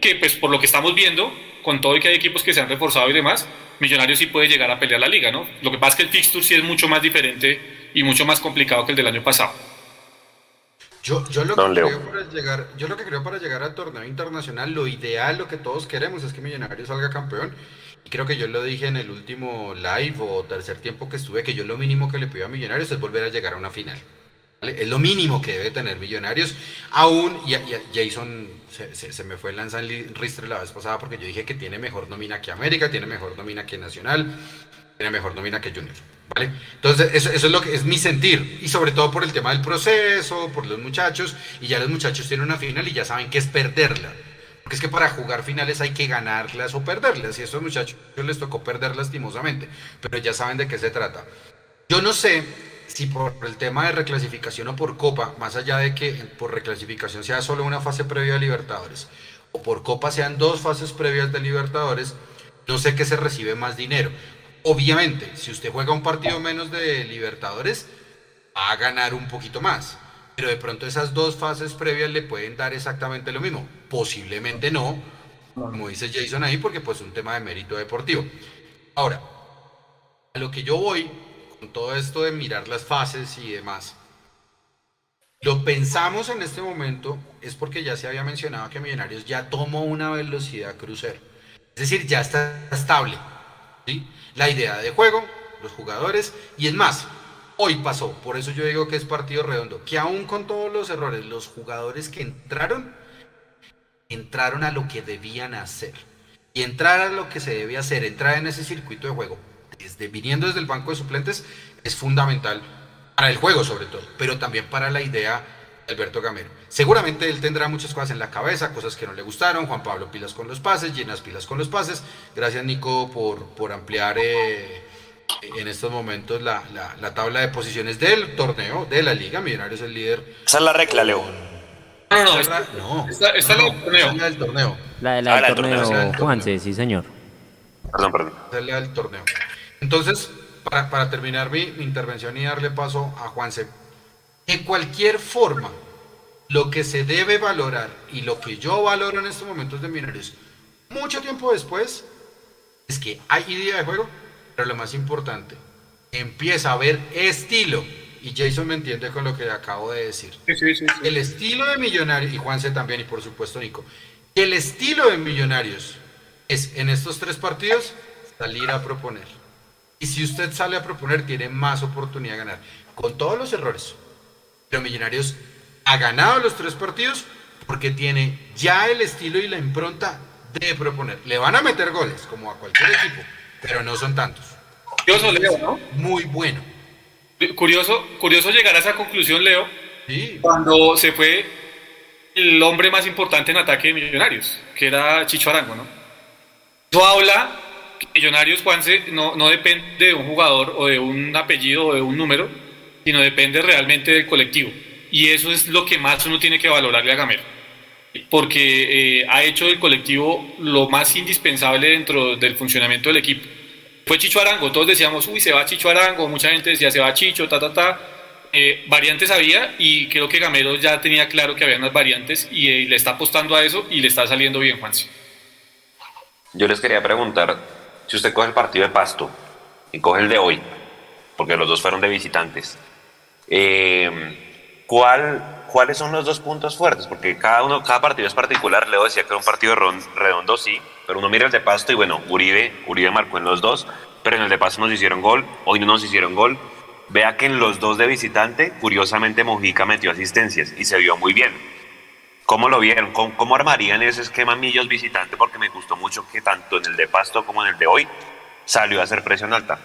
Que pues por lo que estamos viendo, con todo y que hay equipos que se han reforzado y demás, Millonarios sí puede llegar a pelear la liga, ¿no? Lo que pasa es que el fixture sí es mucho más diferente y mucho más complicado que el del año pasado. Yo, yo, lo que creo para llegar, yo lo que creo para llegar al torneo internacional, lo ideal, lo que todos queremos es que Millonarios salga campeón. Y creo que yo lo dije en el último live o tercer tiempo que estuve, que yo lo mínimo que le pido a Millonarios es volver a llegar a una final. Es lo mínimo que debe tener Millonarios. Aún, y, Jason se, se, me fue el lanza ristre la vez pasada porque yo dije que tiene mejor nómina que América, tiene mejor nómina que Nacional, tiene mejor nómina que Junior. ¿Vale? Entonces, eso, es lo que es mi sentir. Y sobre todo por el tema del proceso, por los muchachos. Y ya los muchachos tienen una final y ya saben que es perderla. Porque es que para jugar finales hay que ganarlas o perderlas. Y a estos muchachos les tocó perder lastimosamente. Pero ya saben de qué se trata. Yo no sé si por el tema de reclasificación o por Copa, más allá de que por reclasificación sea solo una fase previa de Libertadores, o por Copa sean dos fases previas de Libertadores, no sé qué se recibe más dinero. Obviamente, si usted juega un partido menos de Libertadores, va a ganar un poquito más. Pero de pronto esas dos fases previas le pueden dar exactamente lo mismo. Posiblemente no, como dice Jason ahí, porque pues es un tema de mérito deportivo. Ahora, a lo que yo voy con todo esto de mirar las fases y demás, lo pensamos en este momento es porque ya se había mencionado que Millonarios ya tomó una velocidad crucero. Es decir, ya está estable. La idea de juego, los jugadores, y es más, hoy pasó, por eso yo digo que es partido redondo, que aún con todos los errores, los jugadores que entraron, entraron a lo que debían hacer. Y entrar a lo que se debe hacer, entrar en ese circuito de juego, desde, viniendo desde el banco de suplentes, es fundamental para el juego sobre todo, pero también para la idea Alberto Gamero. Seguramente él tendrá muchas cosas en la cabeza, cosas que no le gustaron. Juan Pablo pilas con los pases, llenas pilas con los pases. Gracias Nico por, por ampliar eh, en estos momentos la, la, tabla de posiciones del torneo, de la liga. Millonarios es el líder. Esa es la regla, Leo. No, no, esta, no, esta, esta no, la, torneo. la del torneo. La, de la del torneo, Juanse, sí señor. Perdón, perdón. es la del torneo. Entonces, para, para terminar mi, mi intervención y darle paso a Juanse, de cualquier forma, lo que se debe valorar y lo que yo valoro en estos momentos de Millonarios, mucho tiempo después, es que hay idea de juego, pero lo más importante, empieza a haber estilo. Y Jason me entiende con lo que acabo de decir. el estilo de Millonarios, y Juanse también, y por supuesto Nico, el estilo de Millonarios es en estos tres partidos salir a proponer. Y si usted sale a proponer, tiene más oportunidad de ganar. Con todos los errores, pero Millonarios ha ganado los tres partidos porque tiene ya el estilo y la impronta de proponer. Le van a meter goles, como a cualquier equipo, pero no son tantos. Curioso, Leo, ¿no? Muy bueno. Curioso, curioso llegar a esa conclusión, Leo, cuando se fue el hombre más importante en ataque de Millonarios, que era Chicho Arango, ¿no? Eso habla que Millonarios, Juanse, no, no depende de un jugador o de un apellido o de un número, sino depende realmente del colectivo. Y eso es lo que más uno tiene que valorarle a Gamero, porque eh, ha hecho del colectivo lo más indispensable dentro del funcionamiento del equipo. Fue Chicho Arango, todos decíamos, uy, se va Chicho Arango, mucha gente decía, se va Chicho, ta, ta, ta. Eh, variantes había y creo que Gamero ya tenía claro que había unas variantes y eh, le está apostando a eso y le está saliendo bien, Juancio. Yo les quería preguntar, si usted coge el partido de Pasto y coge el de hoy, porque los dos fueron de visitantes, eh, ¿cuál, ¿cuáles son los dos puntos fuertes? Porque cada, uno, cada partido es particular. Leo decía que era un partido redondo, sí, pero uno mira el de Pasto y bueno, Uribe, Uribe marcó en los dos, pero en el de Pasto nos hicieron gol, hoy no nos hicieron gol. Vea que en los dos de visitante, curiosamente Mojica metió asistencias y se vio muy bien. ¿Cómo lo vieron? ¿Cómo, ¿Cómo, armarían ese esquema Millos visitante? Porque me gustó mucho que tanto en el de Pasto como en el de hoy salió a hacer presión alta.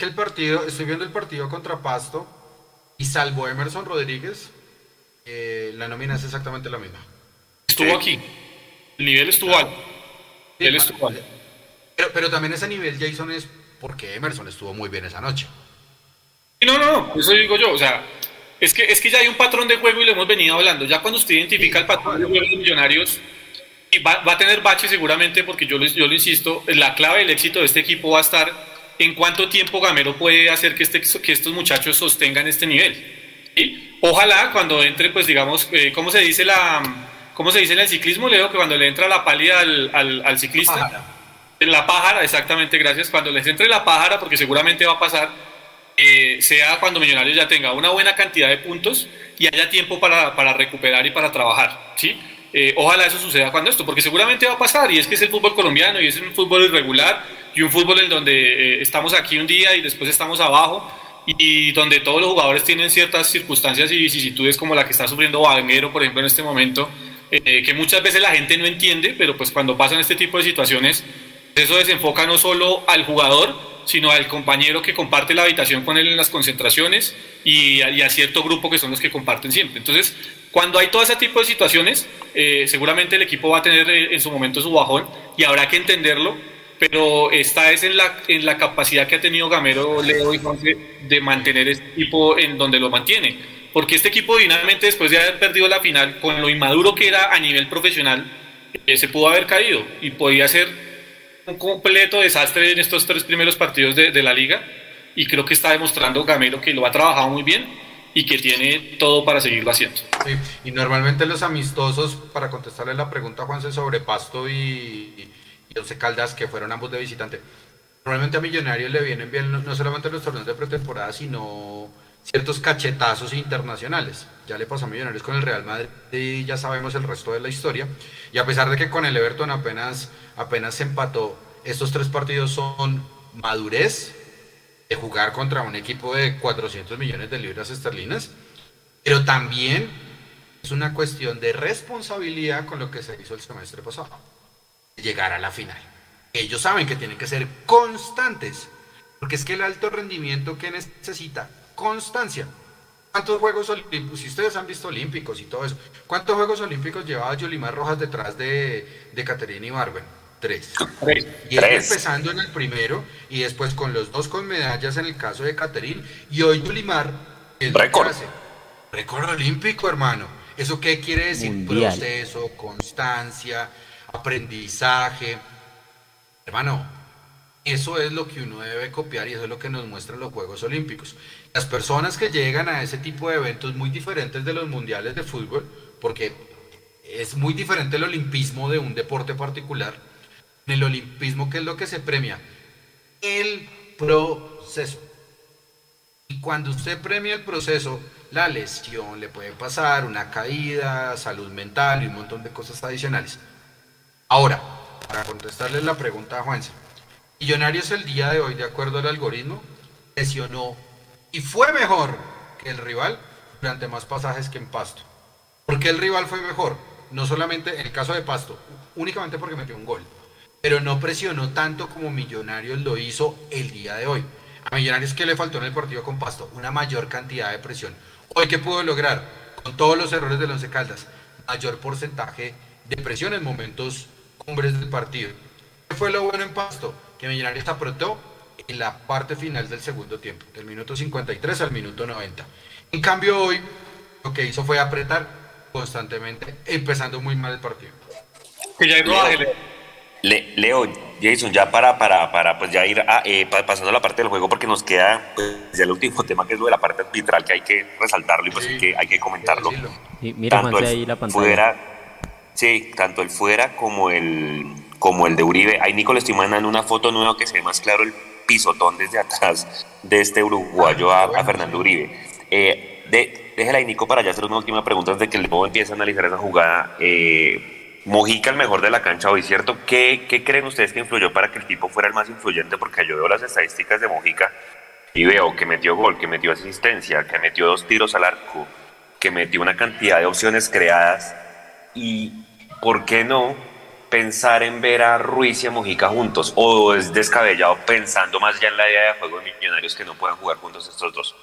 Que el partido, estoy viendo el partido contra Pasto y salvo Emerson Rodríguez, eh, la nómina es exactamente la misma. Estuvo aquí. El nivel estuvo alto. Él estuvo alto. Pero, pero también ese nivel, Jason, es porque Emerson estuvo muy bien esa noche. No, no, no, eso digo yo. O sea, es que, es que ya hay un patrón de juego y lo hemos venido hablando. Ya cuando usted identifica el patrón de juego de Millonarios, va, va a tener bache seguramente, porque yo, yo lo insisto, la clave del éxito de este equipo va a estar en cuánto tiempo Gamero puede hacer que, este, que estos muchachos sostengan este nivel. ¿sí? Ojalá cuando entre, pues digamos, eh, ¿cómo se dice la... ¿Cómo se dice en el ciclismo, Leo? Que cuando le entra la pálida al, al, al ciclista, Pájara. la pájara, exactamente, gracias. Cuando les entre la pájara, porque seguramente va a pasar, eh, sea cuando Millonarios ya tenga una buena cantidad de puntos y haya tiempo para, para recuperar y para trabajar, ¿sí? Eh, ojalá eso suceda cuando esto, porque seguramente va a pasar, y es que es el fútbol colombiano, y es un fútbol irregular, y un fútbol en donde eh, estamos aquí un día y después estamos abajo, y, y, donde todos los jugadores tienen ciertas circunstancias y vicisitudes como la que está sufriendo Vanguero, por ejemplo, en este momento, eh, que muchas veces la gente no entiende, pero pues cuando pasan este tipo de situaciones, eso desenfoca no solo al jugador, sino al compañero que comparte la habitación con él en las concentraciones y a, y a cierto grupo que son los que comparten siempre. Entonces, cuando hay todo ese tipo de situaciones, eh, seguramente el equipo va a tener eh, en su momento su bajón y habrá que entenderlo, pero esta es en la, en la capacidad que ha tenido Gamero, Leo y Juanse de mantener este equipo en donde lo mantiene. Porque este equipo divinamente, después de haber perdido la final, con lo inmaduro que era a nivel profesional, eh, se pudo haber caído y podía ser un completo desastre en estos tres primeros partidos de, de la liga. Y creo que está demostrando Gamero que lo ha trabajado muy bien y que tiene todo para seguirlo haciendo. Sí, y normalmente los amistosos, para contestarle la pregunta a Juanse sobre Pasto y, y Once Caldas, que fueron ambos de visitante, normalmente a Millonarios le vienen bien no, no solamente los torneos de pretemporada, sino ciertos cachetazos internacionales. Ya le pasó a Millonarios con el Real Madrid y ya sabemos el resto de la historia. Y a pesar de que con el Everton apenas, apenas empató, estos tres partidos son madurez, de jugar contra un equipo de 400 millones de libras esterlinas, pero también es una cuestión de responsabilidad con lo que se hizo el semestre pasado, llegar a la final. Ellos saben que tienen que ser constantes, porque es que el alto rendimiento que necesita, constancia. ¿Cuántos Juegos Olímpicos, si ustedes han visto Olímpicos y todo eso, cuántos Juegos Olímpicos llevaba Yolimar Rojas detrás de, de Caterina Ibarwen? Tres. Tres. Y él empezando en el primero y después con los dos con medallas en el caso de Caterín y hoy Yulimar récord. Récord olímpico, hermano. ¿Eso qué quiere decir? Mundial. Proceso, constancia, aprendizaje. Hermano, eso es lo que uno debe copiar y eso es lo que nos muestran los Juegos Olímpicos. Las personas que llegan a ese tipo de eventos muy diferentes de los mundiales de fútbol, porque es muy diferente el olimpismo de un deporte particular, en el olimpismo, ¿qué es lo que se premia? El proceso. Y cuando usted premia el proceso, la lesión le puede pasar, una caída, salud mental y un montón de cosas adicionales. Ahora, para contestarle la pregunta a Juanse, Millonarios el día de hoy, de acuerdo al algoritmo, lesionó y fue mejor que el rival durante más pasajes que en Pasto. ¿Por qué el rival fue mejor? No solamente en el caso de Pasto, únicamente porque metió un gol pero no presionó tanto como Millonarios lo hizo el día de hoy. A Millonarios que le faltó en el partido con Pasto, una mayor cantidad de presión. Hoy qué pudo lograr, con todos los errores del Once Caldas, mayor porcentaje de presión en momentos cumbres del partido. ¿Qué fue lo bueno en Pasto? Que Millonarios apretó en la parte final del segundo tiempo, del minuto 53 al minuto 90. En cambio hoy lo que hizo fue apretar constantemente, empezando muy mal el partido. Que ya hay rodaje, Le, Leo, Jason, ya para, para, para pues ya ir a, eh, pa- pasando a la parte del juego, porque nos queda pues, ya el último tema que es lo de la parte arbitral, que hay que resaltarlo y pues Sí, hay, que, hay que comentarlo. Sí, mira, tanto el ahí la pantalla. fuera, sí, tanto el fuera como el, como el de Uribe. Ahí Nico le estoy mandando una foto nueva que se ve más claro el pisotón desde atrás de este uruguayo a, a Fernando Uribe. Eh, de, déjela ahí, Nico, para ya hacer una última pregunta antes de que el Lobo empiece a analizar esa jugada. Eh, Mojica, el mejor de la cancha hoy, ¿cierto? ¿Qué, ¿Qué creen ustedes que influyó para que el tipo fuera el más influyente? Porque yo veo las estadísticas de Mojica y veo que metió gol, que metió asistencia, que metió dos tiros al arco, que metió una cantidad de opciones creadas y, ¿por qué no pensar en ver a Ruiz y a Mojica juntos? ¿O es descabellado pensando más ya en la idea de juego de millonarios que no puedan jugar juntos estos dos?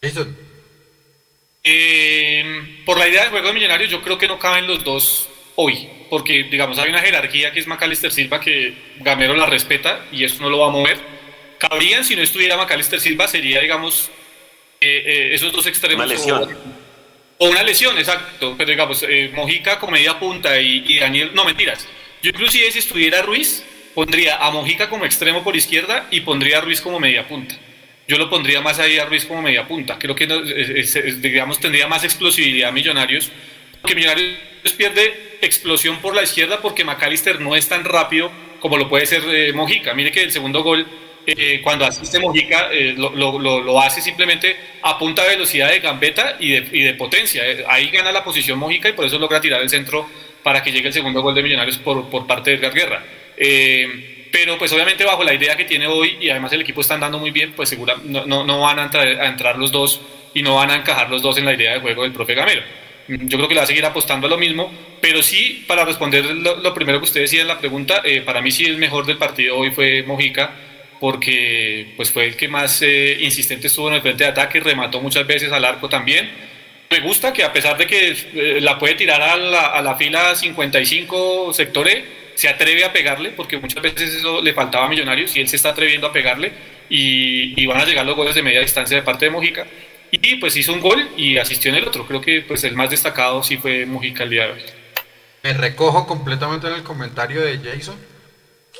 Listo. Eh, por la idea de juego de millonarios, yo creo que no caben los dos hoy, porque digamos hay una jerarquía que es Macalister Silva que Gamero la respeta y eso no lo va a mover. Cabrían si no estuviera Macalister Silva, sería digamos eh, eh, esos dos extremos. Una lesión. O, o una lesión, exacto. Pero digamos, eh, Mojica como media punta y, y, Daniel, no mentiras. Yo inclusive si estuviera Ruiz, pondría a Mojica como extremo por izquierda y pondría a Ruiz como media punta yo lo pondría más ahí a Ruiz como media punta. Creo que, digamos, tendría más explosividad Millonarios. Que Millonarios pierde explosión por la izquierda porque McAllister no es tan rápido como lo puede ser eh, Mojica. Mire que el segundo gol, eh, cuando asiste Mojica, eh, lo, lo, lo, hace simplemente a punta velocidad de gambeta y de, y de potencia. ahí gana la posición Mojica y por eso logra tirar el centro para que llegue el segundo gol de Millonarios por, por parte de Edgar Guerra pero pues obviamente bajo la idea que tiene hoy y además el equipo está andando muy bien, pues segura, no, no, no van a entrar, a entrar, los dos y no van a encajar los dos en la idea de juego del profe Gamero. Yo creo que le va a seguir apostando a lo mismo, pero sí, para responder lo, primero que usted decía en la pregunta, eh, para mí sí el mejor del partido hoy fue Mojica, porque pues fue el que más eh, insistente estuvo en el frente de ataque, remató muchas veces al arco también. Me gusta que a pesar de que eh, la puede tirar a la, a la fila 55 sectores, se atreve a pegarle, porque muchas veces eso le faltaba a Millonarios y él se está atreviendo a pegarle y, van a llegar los goles de media distancia de parte de Mojica. Y pues hizo un gol y asistió en el otro. Creo que pues el más destacado sí fue Mojica el día de hoy. Me recojo completamente en el comentario de Jason.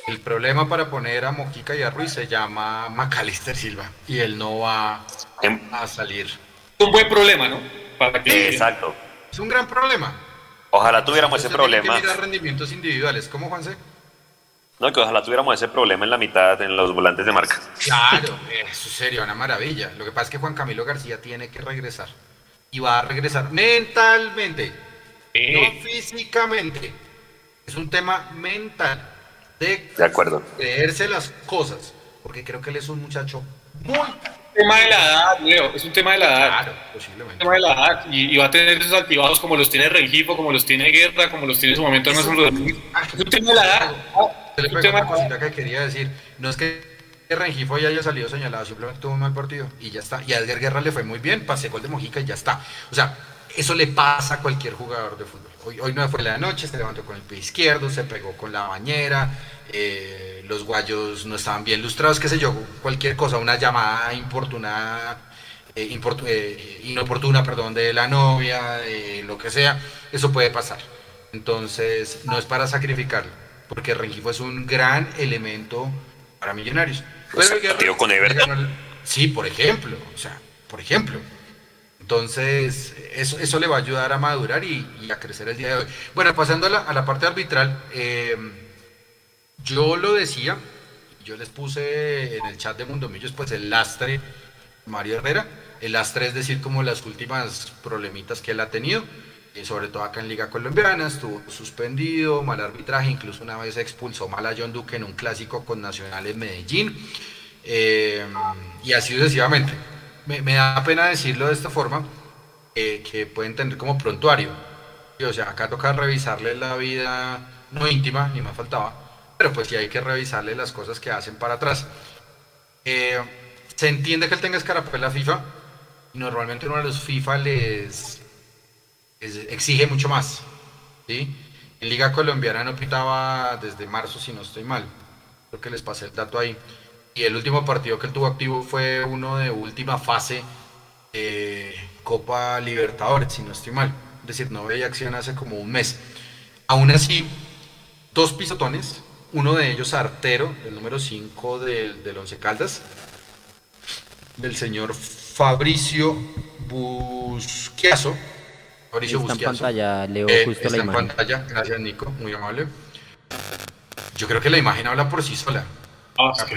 El problema para poner a Mojica y a Ruiz se llama Macalister Silva y él no va em- a salir. Un buen problema, ¿no? Para que Exacto. Es un gran problema. Ojalá tuviéramos ese problema. Que mirar rendimientos individuales, ¿cómo Juanse? No, que ojalá tuviéramos ese problema en la mitad, en los volantes de marca. Claro, eso sería una maravilla. Lo que pasa es que Juan Camilo García tiene que regresar. Y va a regresar mentalmente, no físicamente. Es un tema mental. De, de acuerdo. creerse las cosas. Porque creo que él es un muchacho muy tema de la edad, Leo, es un tema de la edad. Claro, posiblemente. Un tema de la edad. Y, va a tener esos activados como los tiene Rengifo, como los tiene Guerra, como los tiene en su momento Es un tema de la edad. Es un tema cosita que quería decir. No es que Rengifo ya haya salido señalado, simplemente tuvo un mal partido y ya está. Y a Edgar Guerra le fue muy bien, pase gol de Mojica y ya está. O sea, eso le pasa a cualquier jugador de fútbol. Hoy, hoy no fue la noche, se levantó con el pie izquierdo, se pegó con la bañera, eh, los guayos no estaban bien lustrados, qué sé yo, cualquier cosa, una llamada importunada, eh, eh, inoportuna, perdón, de la novia, lo que sea, eso puede pasar. Entonces, no es para sacrificarlo, porque Rengifo es un gran elemento para millonarios. Pero con Everton. Sí, por ejemplo, o sea, por ejemplo. Entonces, eso, eso le va a ayudar a madurar y, a crecer el día de hoy. Bueno, pasando a la, a la parte arbitral, eh, yo lo decía, yo les puse en el chat de Mundomillos, pues el lastre Mario Herrera. El lastre es decir, como las últimas problemitas que él ha tenido, eh, sobre todo acá en Liga Colombiana, estuvo suspendido, mal arbitraje, incluso una vez expulsó mal a John Duque en un clásico con Nacional en Medellín, eh, y así sucesivamente me, da pena decirlo de esta forma, eh, que pueden tener como prontuario. o sea, acá toca revisarle la vida no íntima, ni más faltaba, pero pues sí hay que revisarle las cosas que hacen para atrás. Eh, se entiende que él tenga escarapela FIFA, y normalmente uno de los FIFA les, exige mucho más. ¿sí? En Liga Colombiana no pitaba desde marzo, si no estoy mal. Creo que les pasé el dato ahí. Y el último partido que él tuvo activo fue uno de última fase de Copa Libertadores, si no estoy mal. Es decir, no veía acción hace como un mes. Aún así, dos pisotones, uno de ellos artero, el número 5 del, del Once Caldas, del señor Fabricio Busquiazo. Fabricio está en pantalla, Leo, eh, justo está en pantalla, gracias Nico, muy amable. Yo creo que la imagen habla por sí sola. Ah, es que,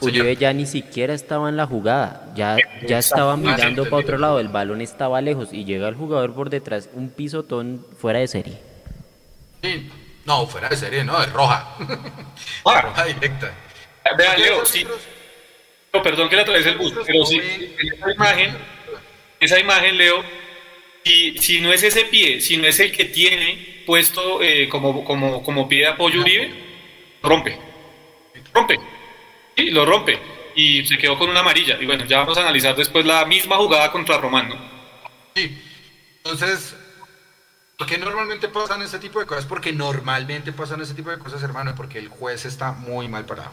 Uribe ya ni siquiera estaba en la jugada, ya, ya estaba mirando para otro lado, el balón estaba lejos y llega el jugador por detrás, un pisotón fuera de serie. Sí, no, fuera de serie, no, es roja. Ah. roja directa. Vea, Leo, perdón que le atraviese el bus, pero sí, esa imagen, esa imagen, Leo, y si no es ese pie, si no es el que tiene puesto eh, como, como, como pie de apoyo Uribe, rompe. Rompe. Sí, lo rompe. Y se quedó con una amarilla. Y bueno, ya vamos a analizar después la misma jugada contra Román, ¿no? Sí. Entonces, ¿por qué normalmente pasan ese tipo de cosas? Porque normalmente pasan ese tipo de cosas, hermano, porque el juez está muy mal parado.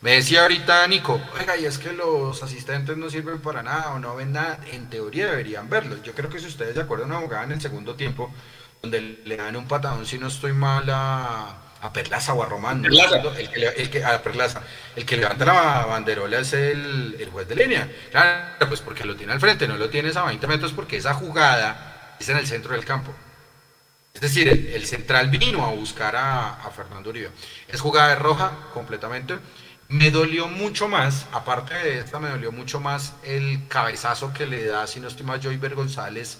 Me decía ahorita Nico, oiga, y es que los asistentes no sirven para nada o no ven nada. En teoría deberían verlos. Yo creo que si ustedes de acuerdo una jugada en el segundo tiempo, donde le dan un patadón, si no estoy mal, a, a Perlaza o a Román. El, que, el, que, a Perlaza. El que levanta la banderola es el, el, juez de línea. Claro, pues porque lo tiene al frente, no lo tienes a 20 metros porque esa jugada es en el centro del campo. Es decir, el, central vino a buscar a, a Fernando Uribe. Es jugada de roja completamente. Me dolió mucho más, aparte de esta, me dolió mucho más el cabezazo que le da, si no estoy mal, Joyver González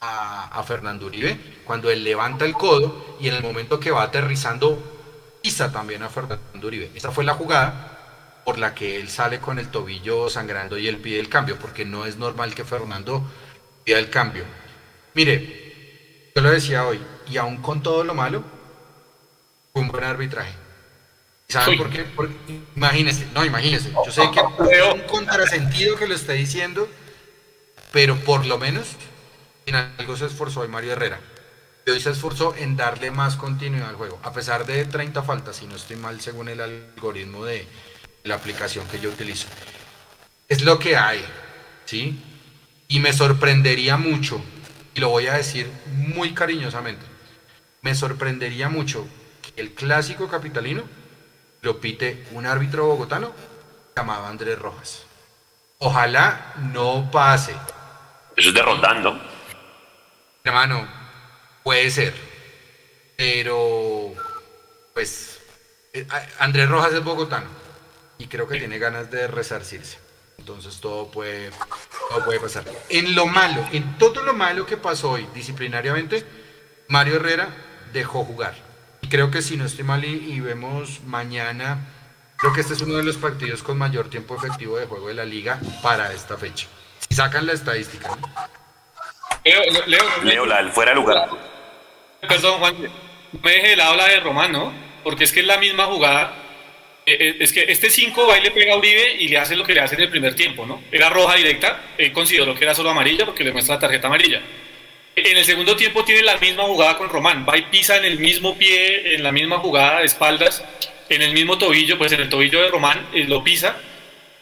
a, Fernando Uribe, cuando él levanta el codo y en el momento que va aterrizando, pisa también a Fernando Uribe. Esa fue la jugada por la que él sale con el tobillo sangrando y él pide el cambio, porque no es normal que Fernando pida el cambio. Mire, yo lo decía hoy, y aún con todo lo malo, fue un buen arbitraje. ¿Saben por qué? Porque, imagínense, no, imagínense. Yo sé que es un contrasentido que lo está diciendo, pero por lo menos en algo se esforzó hoy Mario Herrera. Y hoy se esforzó en darle más continuidad al juego, a pesar de 30 faltas, si no estoy mal según el algoritmo de la aplicación que yo utilizo. Es lo que hay, ¿sí? Y me sorprendería mucho, y lo voy a decir muy cariñosamente, me sorprendería mucho que el clásico capitalino lo pite un árbitro bogotano llamado Andrés Rojas. Ojalá no pase. Eso es derrotando. Hermano, puede ser. Pero, pues, eh, Andrés Rojas es bogotano y creo que tiene ganas de resarcirse. Entonces todo puede, todo puede pasar. En lo malo, en todo lo malo que pasó hoy disciplinariamente, Mario Herrera dejó jugar creo que si no estoy mal y, vemos mañana, creo que este es uno de los partidos con mayor tiempo efectivo de juego de la liga para esta fecha. Si sacan la estadística. Leo, Leo, Leo la del fuera de lugar. Perdón, Juan, me deje de lado la de Román, ¿no? Porque es que es la misma jugada. Eh, eh, es que este 5 va y le pega a Uribe y le hace lo que le hace en el primer tiempo, ¿no? Era roja directa, él consideró que era solo amarilla porque le muestra la tarjeta amarilla en el segundo tiempo tiene la misma jugada con Román. Va y pisa en el mismo pie, en la misma jugada de espaldas, en el mismo tobillo, pues en el tobillo de Román eh, lo pisa.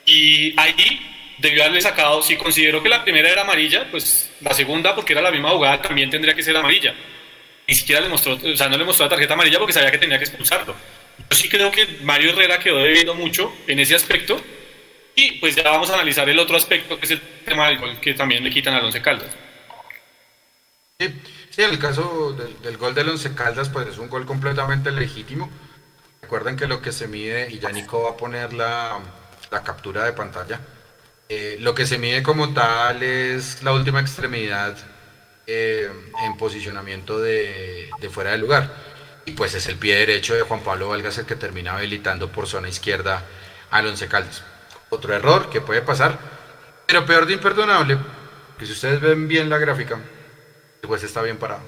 Y ahí debió haberle sacado, si consideró que la primera era amarilla, pues la segunda, porque era la misma jugada, también tendría que ser amarilla. Ni siquiera le mostró, o sea, no le mostró la tarjeta amarilla porque sabía que tenía que expulsarlo. Sí creo que Mario Herrera quedó debiendo mucho en ese aspecto. Y pues ya vamos a analizar el otro aspecto, que es el tema del gol que también le quitan a Once Caldas. Sí, en el caso del, gol del Once Caldas, pues es un gol completamente legítimo. Recuerden que lo que se mide, y ya Nico va a poner la, captura de pantalla, eh, lo que se mide como tal es la última extremidad eh, en posicionamiento de, fuera de lugar. Y pues es el pie derecho de Juan Pablo Valgas el que termina habilitando por zona izquierda al Once Caldas. Otro error que puede pasar, pero peor de imperdonable, que si ustedes ven bien la gráfica, pues está bien parado.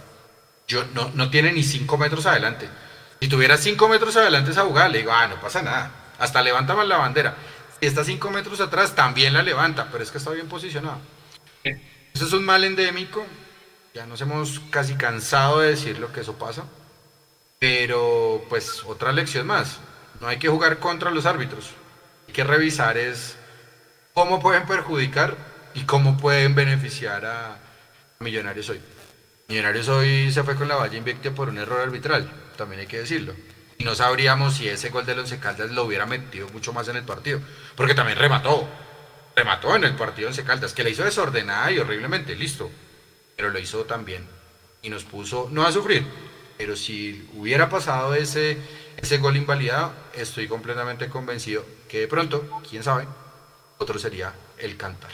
Yo, no, no tiene ni 5 metros adelante. Si tuviera 5 metros adelante esa jugada, le digo, ah, no pasa nada. Hasta levanta más la bandera. Si está 5 metros atrás, también la levanta, pero es que está bien posicionado. Eso es un mal endémico. Ya nos hemos casi cansado de decir lo que eso pasa. Pero, pues, otra lección más. No hay que jugar contra los árbitros. Hay que revisar es cómo pueden perjudicar y cómo pueden beneficiar a Millonarios hoy. Millonarios hoy se fue con la valla invicta por un error arbitral, también hay que decirlo. Y no sabríamos si ese gol de Once Caldas lo hubiera metido mucho más en el partido, porque también remató, remató en el partido Once Caldas, que le hizo desordenada y horriblemente, listo, pero lo hizo también. Y nos puso, no a sufrir, pero si hubiera pasado ese, ese gol invalidado, estoy completamente convencido que de pronto, quién sabe, otro sería el cantar.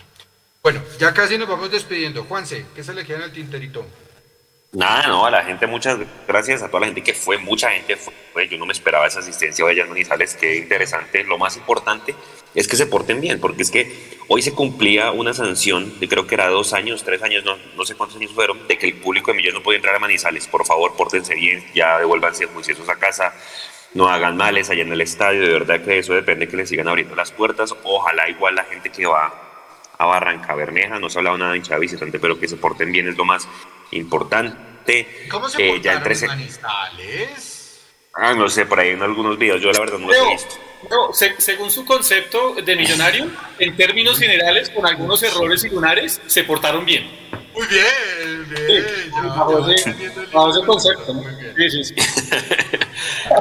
Bueno, ya casi nos vamos despidiendo. Juanse, ¿qué se le queda en el tinterito? Nada, no, a la gente, muchas gracias a toda la gente que fue, mucha gente fue, yo no me esperaba esa asistencia de Manizales, qué interesante. Lo más importante es que se porten bien, porque es que hoy se cumplía una sanción de creo que era dos años, tres años, no, no sé cuántos años fueron, de que el público de Millón no podía entrar a Manizales. Por favor, pórtense bien, ya devuélvanse juiciosos a casa, no hagan males allá en el estadio, de verdad que eso depende que les sigan abriendo las puertas. Ojalá igual la gente que va a Barranca Bermeja, no se ha hablado nada de hinchada visitante, pero que se porten bien es lo más importante. ¿Cómo se eh, ya Manizales? Ah, no sé, por ahí en algunos videos, yo la verdad no lo he visto. No, según su concepto de millonario, en términos generales, con algunos errores y lunares, se portaron bien. Muy bien, bien. ese concepto. Sí, sí, sí.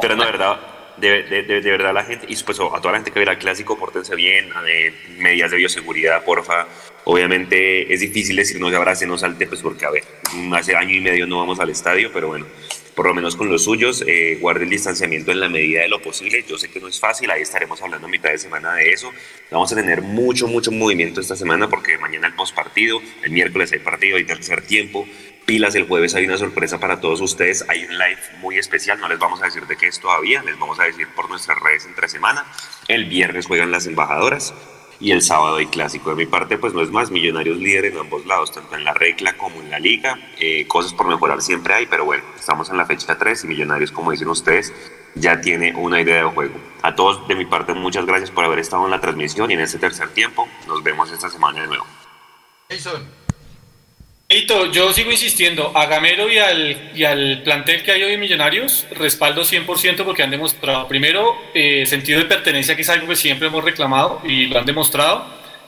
Pero no, verdad, de, de, de, verdad la gente, y pues a toda la gente que ve el clásico, pórtense bien, eh, medidas de bioseguridad, porfa. Obviamente es difícil decir no se abrace, no salte, pues porque a ver, hace año y medio no vamos al estadio, pero bueno, por lo menos con los suyos, eh, guarde el distanciamiento en la medida de lo posible. Yo sé que no es fácil, ahí estaremos hablando a mitad de semana de eso. Vamos a tener mucho, mucho movimiento esta semana porque mañana el post partido, el miércoles hay partido, hay tercer tiempo pilas. El jueves hay una sorpresa para todos ustedes. Hay un live muy especial. No les vamos a decir de qué es todavía. Les vamos a decir por nuestras redes entre semana. El viernes juegan las embajadoras. Y el sábado hay clásico. De mi parte, pues no es más. Millonarios líder en ambos lados, tanto en la regla como en la liga. Eh, cosas por mejorar siempre hay, pero bueno, estamos en la fecha 3 y Millonarios, como dicen ustedes, ya tiene una idea de juego. A todos, de mi parte, muchas gracias por haber estado en la transmisión y en este tercer tiempo. Nos vemos esta semana de nuevo. Jason yo sigo insistiendo, a Gamero y al, y al plantel que hay hoy en Millonarios, respaldo 100% porque han demostrado, primero, eh, sentido de pertenencia, que es algo que siempre hemos reclamado y lo han demostrado,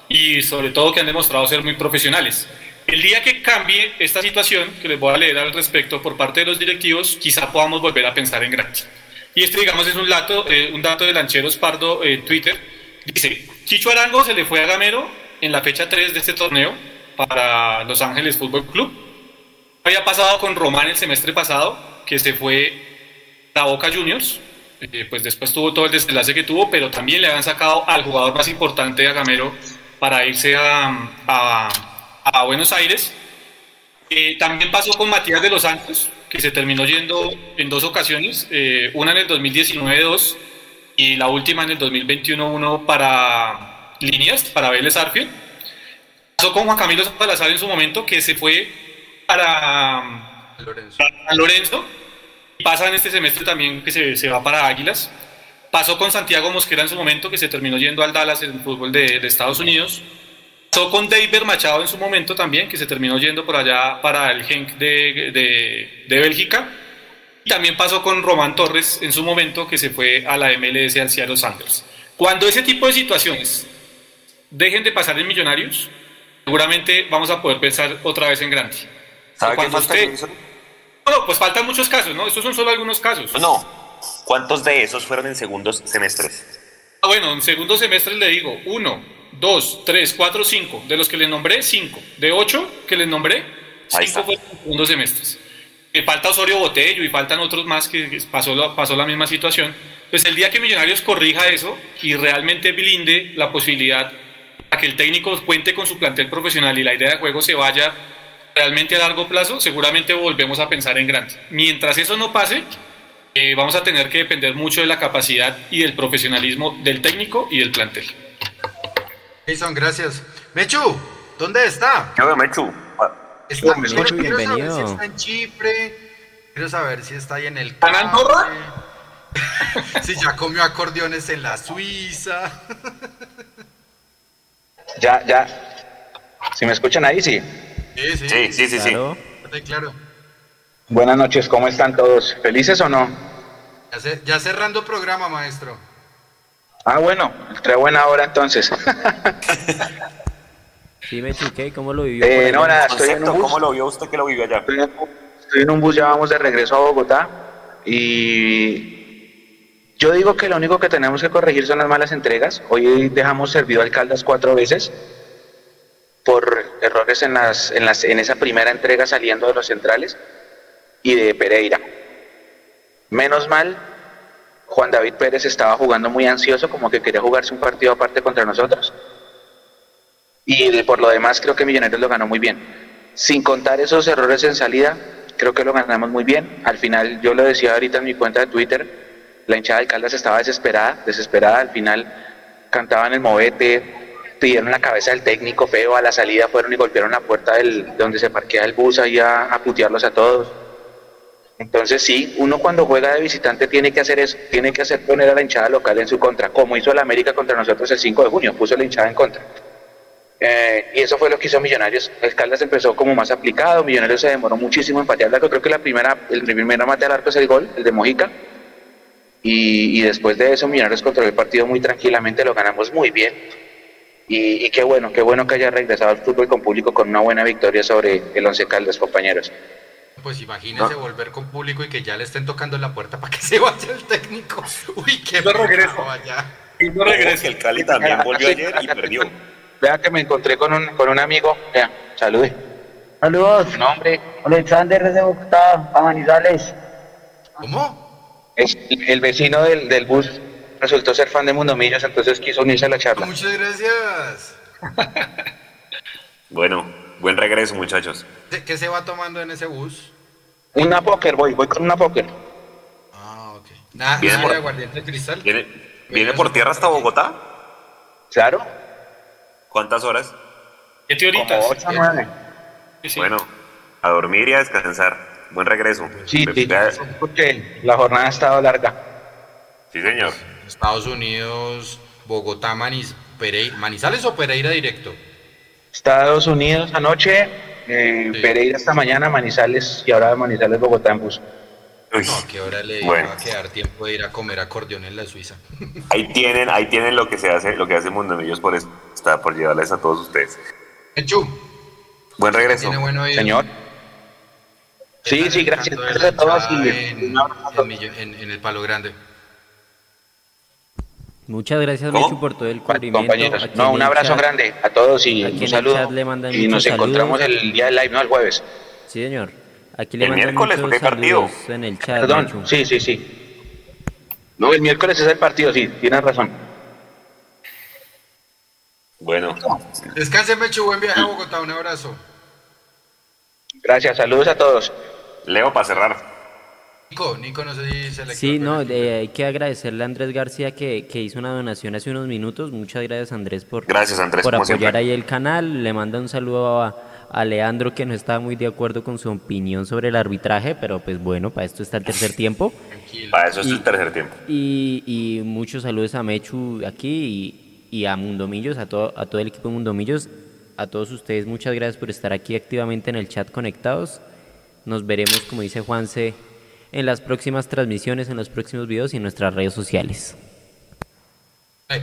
y sobre todo que han demostrado ser muy profesionales. El día que cambie esta situación, que les voy a leer al respecto por parte de los directivos, quizá podamos volver a pensar en gratis. Y este, digamos, es un dato, eh, un dato de Lancheros Pardo en Twitter. Dice, Chicho Arango se le fue a Gamero en la fecha 3 de este torneo, para Los Ángeles Fútbol Club. Había pasado con Román el semestre pasado, que se fue a Boca Juniors, eh, pues después tuvo todo el desenlace que tuvo, pero también le habían sacado al jugador más importante de Gamero para irse a, a, Buenos Aires. Eh, también pasó con Matías de los Santos, que se terminó yendo en dos ocasiones, eh, una en el 2019-2 y la última en el 2021-1 para líneas, para Vélez Arfield pasó con Juan Camilo Salazar en su momento, que se fue para Lorenzo. Lorenzo. Y pasa en este semestre también que se, se, va para Águilas. Pasó con Santiago Mosquera en su momento, que se terminó yendo al Dallas en el fútbol de, de Estados Unidos. Pasó con David Machado en su momento también, que se terminó yendo por allá para el Genk de, de, de Bélgica. Y también pasó con Román Torres en su momento, que se fue a la MLS al Seattle Sanders. Cuando ese tipo de situaciones dejen de pasar en Millonarios, seguramente vamos a poder pensar otra vez en grande. ¿Sabe qué falta No, pues faltan muchos casos, ¿no? Estos son solo algunos casos. No. ¿Cuántos de esos fueron en segundos semestres? Ah, bueno, en segundos semestres le digo, uno, dos, tres, cuatro, cinco. De los que les nombré, cinco. De ocho que les nombré, cinco fueron en segundos semestres. Me falta Osorio Botello y faltan otros más que pasó, pasó la misma situación. Pues el día que Millonarios corrija eso y realmente blinde la posibilidad a que el técnico cuente con su plantel profesional y la idea de juego se vaya realmente a largo plazo, seguramente volvemos a pensar en grande. Mientras eso no pase, eh, vamos a tener que depender mucho de la capacidad y del profesionalismo del técnico y del plantel. Jason, gracias. Mechu, ¿dónde está? Yo, Mechu. Está, Mechu, bienvenido. si está en Chipre, quiero saber si está ahí en el... ¿En Andorra? si ya comió acordeones en la Suiza. Ya, ya. ¿Si me escuchan ahí? Sí. Sí, sí, sí, sí. sí, claro. Buenas noches, ¿cómo están todos? ¿Felices o no? Ya, cerrando programa, maestro. Ah, bueno, trae buena hora entonces. sí, me chiqué, ¿cómo lo vivió? Eh, no, nada, estoy en un bus. ¿Cómo lo vio usted que lo vivió allá? Estoy en un bus, ya vamos de regreso a Bogotá y yo digo que lo único que tenemos que corregir son las malas entregas. Hoy dejamos servido alcaldas cuatro veces por errores en, las, en, las, en esa primera entrega saliendo de los centrales y de Pereira. Menos mal, Juan David Pérez estaba jugando muy ansioso, como que quería jugarse un partido aparte contra nosotros. Y por lo demás creo que Millonarios lo ganó muy bien. Sin contar esos errores en salida, creo que lo ganamos muy bien. Al final, yo lo decía ahorita en mi cuenta de Twitter, la hinchada de Caldas estaba desesperada, desesperada. Al final cantaban el movete, pidieron la cabeza del técnico feo, a la salida fueron y golpearon la puerta del, de donde se parquea el bus ahí a, a putearlos a todos. Entonces sí, uno cuando juega de visitante tiene que hacer eso, tiene que hacer poner a la hinchada local en su contra, como hizo el América contra nosotros el 5 de junio, puso la hinchada en contra. Eh, y eso fue lo que hizo Millonarios. Caldas empezó como más aplicado, Millonarios se demoró muchísimo en patear arco. Creo que la primera, el primer mate al arco es el gol, el de Mojica. Y, después de eso, Millonarios controló el partido muy tranquilamente, lo ganamos muy bien. Y, qué bueno, qué bueno que haya regresado al fútbol con público con una buena victoria sobre el Once Caldas, compañeros. Pues imagínense volver con público y que ya le estén tocando la puerta para que se vaya el técnico. Uy, qué no regreso. Y no regreso. El Cali también volvió ayer y perdió. Vea que me encontré con un, con un amigo. Vea, salude. Saludos. Nombre. Alexander de Bogotá, a Manizales. ¿Cómo? Es el vecino del, del bus resultó ser fan de Mundo Millos, entonces quiso unirse a la charla. Muchas gracias. bueno, buen regreso, muchachos. ¿Qué se va tomando en ese bus? Una póker, voy, voy con una póker. Ah, ok. Nada, ¿Viene, por, aguardiente cristal? ¿Viene, ¿Viene por tierra hasta Bogotá? Claro. ¿Cuántas horas? Siete horitas. Como ocho, nueve. Bueno, a dormir y a descansar. Buen regreso. Sí, sí, porque la jornada ha estado larga. Sí, señor. Estados Unidos, Bogotá, Manizales o Pereira directo. Estados Unidos anoche, eh, Pereira esta mañana, Manizales y ahora Manizales, Bogotá en bus. No, qué hora le va a quedar tiempo de ir a comer acordeón en la Suiza. Ahí tienen, ahí tienen lo que se hace, lo que hace Mundo Millos por está por llevarles a todos ustedes. Hecho. Buen regreso. Señor. Sí, sí, gracias. a todos en, el Palo Grande. Muchas gracias, Mechu, por todo el cubrimiento. no, un abrazo grande a todos y un saludo. y nos encontramos el día del live, no el jueves. Sí, señor. Aquí le el miércoles, ¿qué partido? En el chat. Perdón, sí, sí, sí. No, el miércoles es el partido, sí, tienes razón. Bueno. Descanse, Mechu, buen viaje a Bogotá, un abrazo. Gracias, saludos a todos. Leo, para cerrar. Nico, Nico, no sé si se le Sí, no, hay que agradecerle a Andrés García que, que, hizo una donación hace unos minutos. Muchas gracias, Andrés, por, gracias, Andrés, por apoyar ahí el canal. Le manda un saludo a, a Leandro que no estaba muy de acuerdo con su opinión sobre el arbitraje, pero pues bueno, para esto está el tercer tiempo. Para eso es el tercer tiempo. Y, y, muchos saludos a Mechu aquí y, y a Mundomillos, a todo, a todo el equipo de Mundomillos, a todos ustedes, muchas gracias por estar aquí activamente en el chat conectados. Nos veremos, como dice Juanse, en las próximas transmisiones, en los próximos videos y en nuestras redes sociales.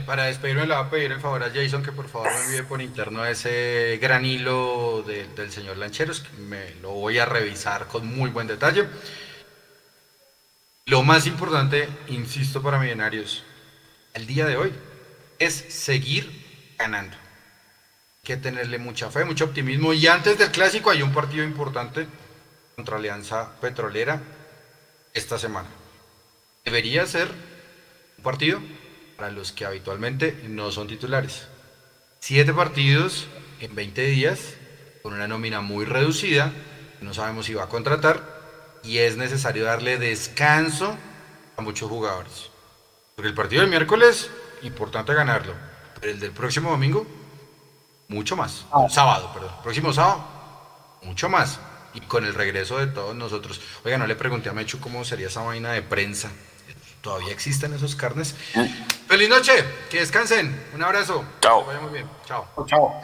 Para despedirme le voy a pedir el favor a Jason que por favor me envíe por interno ese gran hilo del señor Lancheros, que me lo voy a revisar con muy buen detalle. Lo más importante, insisto para millonarios, el día de hoy es seguir ganando. Hay que tenerle mucha fe, mucho optimismo. Y antes del clásico hay un partido importante contra Alianza Petrolera esta semana. Debería ser un partido para los que habitualmente no son titulares. Siete partidos en 20 días, con una nómina muy reducida, no sabemos si va a contratar, y es necesario darle descanso a muchos jugadores. Porque el partido del miércoles, importante ganarlo, pero el del próximo domingo, mucho más. Ah. Sábado, perdón. Próximo sábado, mucho más. Y con el regreso de todos nosotros. Oiga, no le pregunté a Mechu cómo sería esa vaina de prensa todavía existen esos carnes. Feliz noche, que descansen. Un abrazo. Chao. vaya muy bien. Chao. Chao.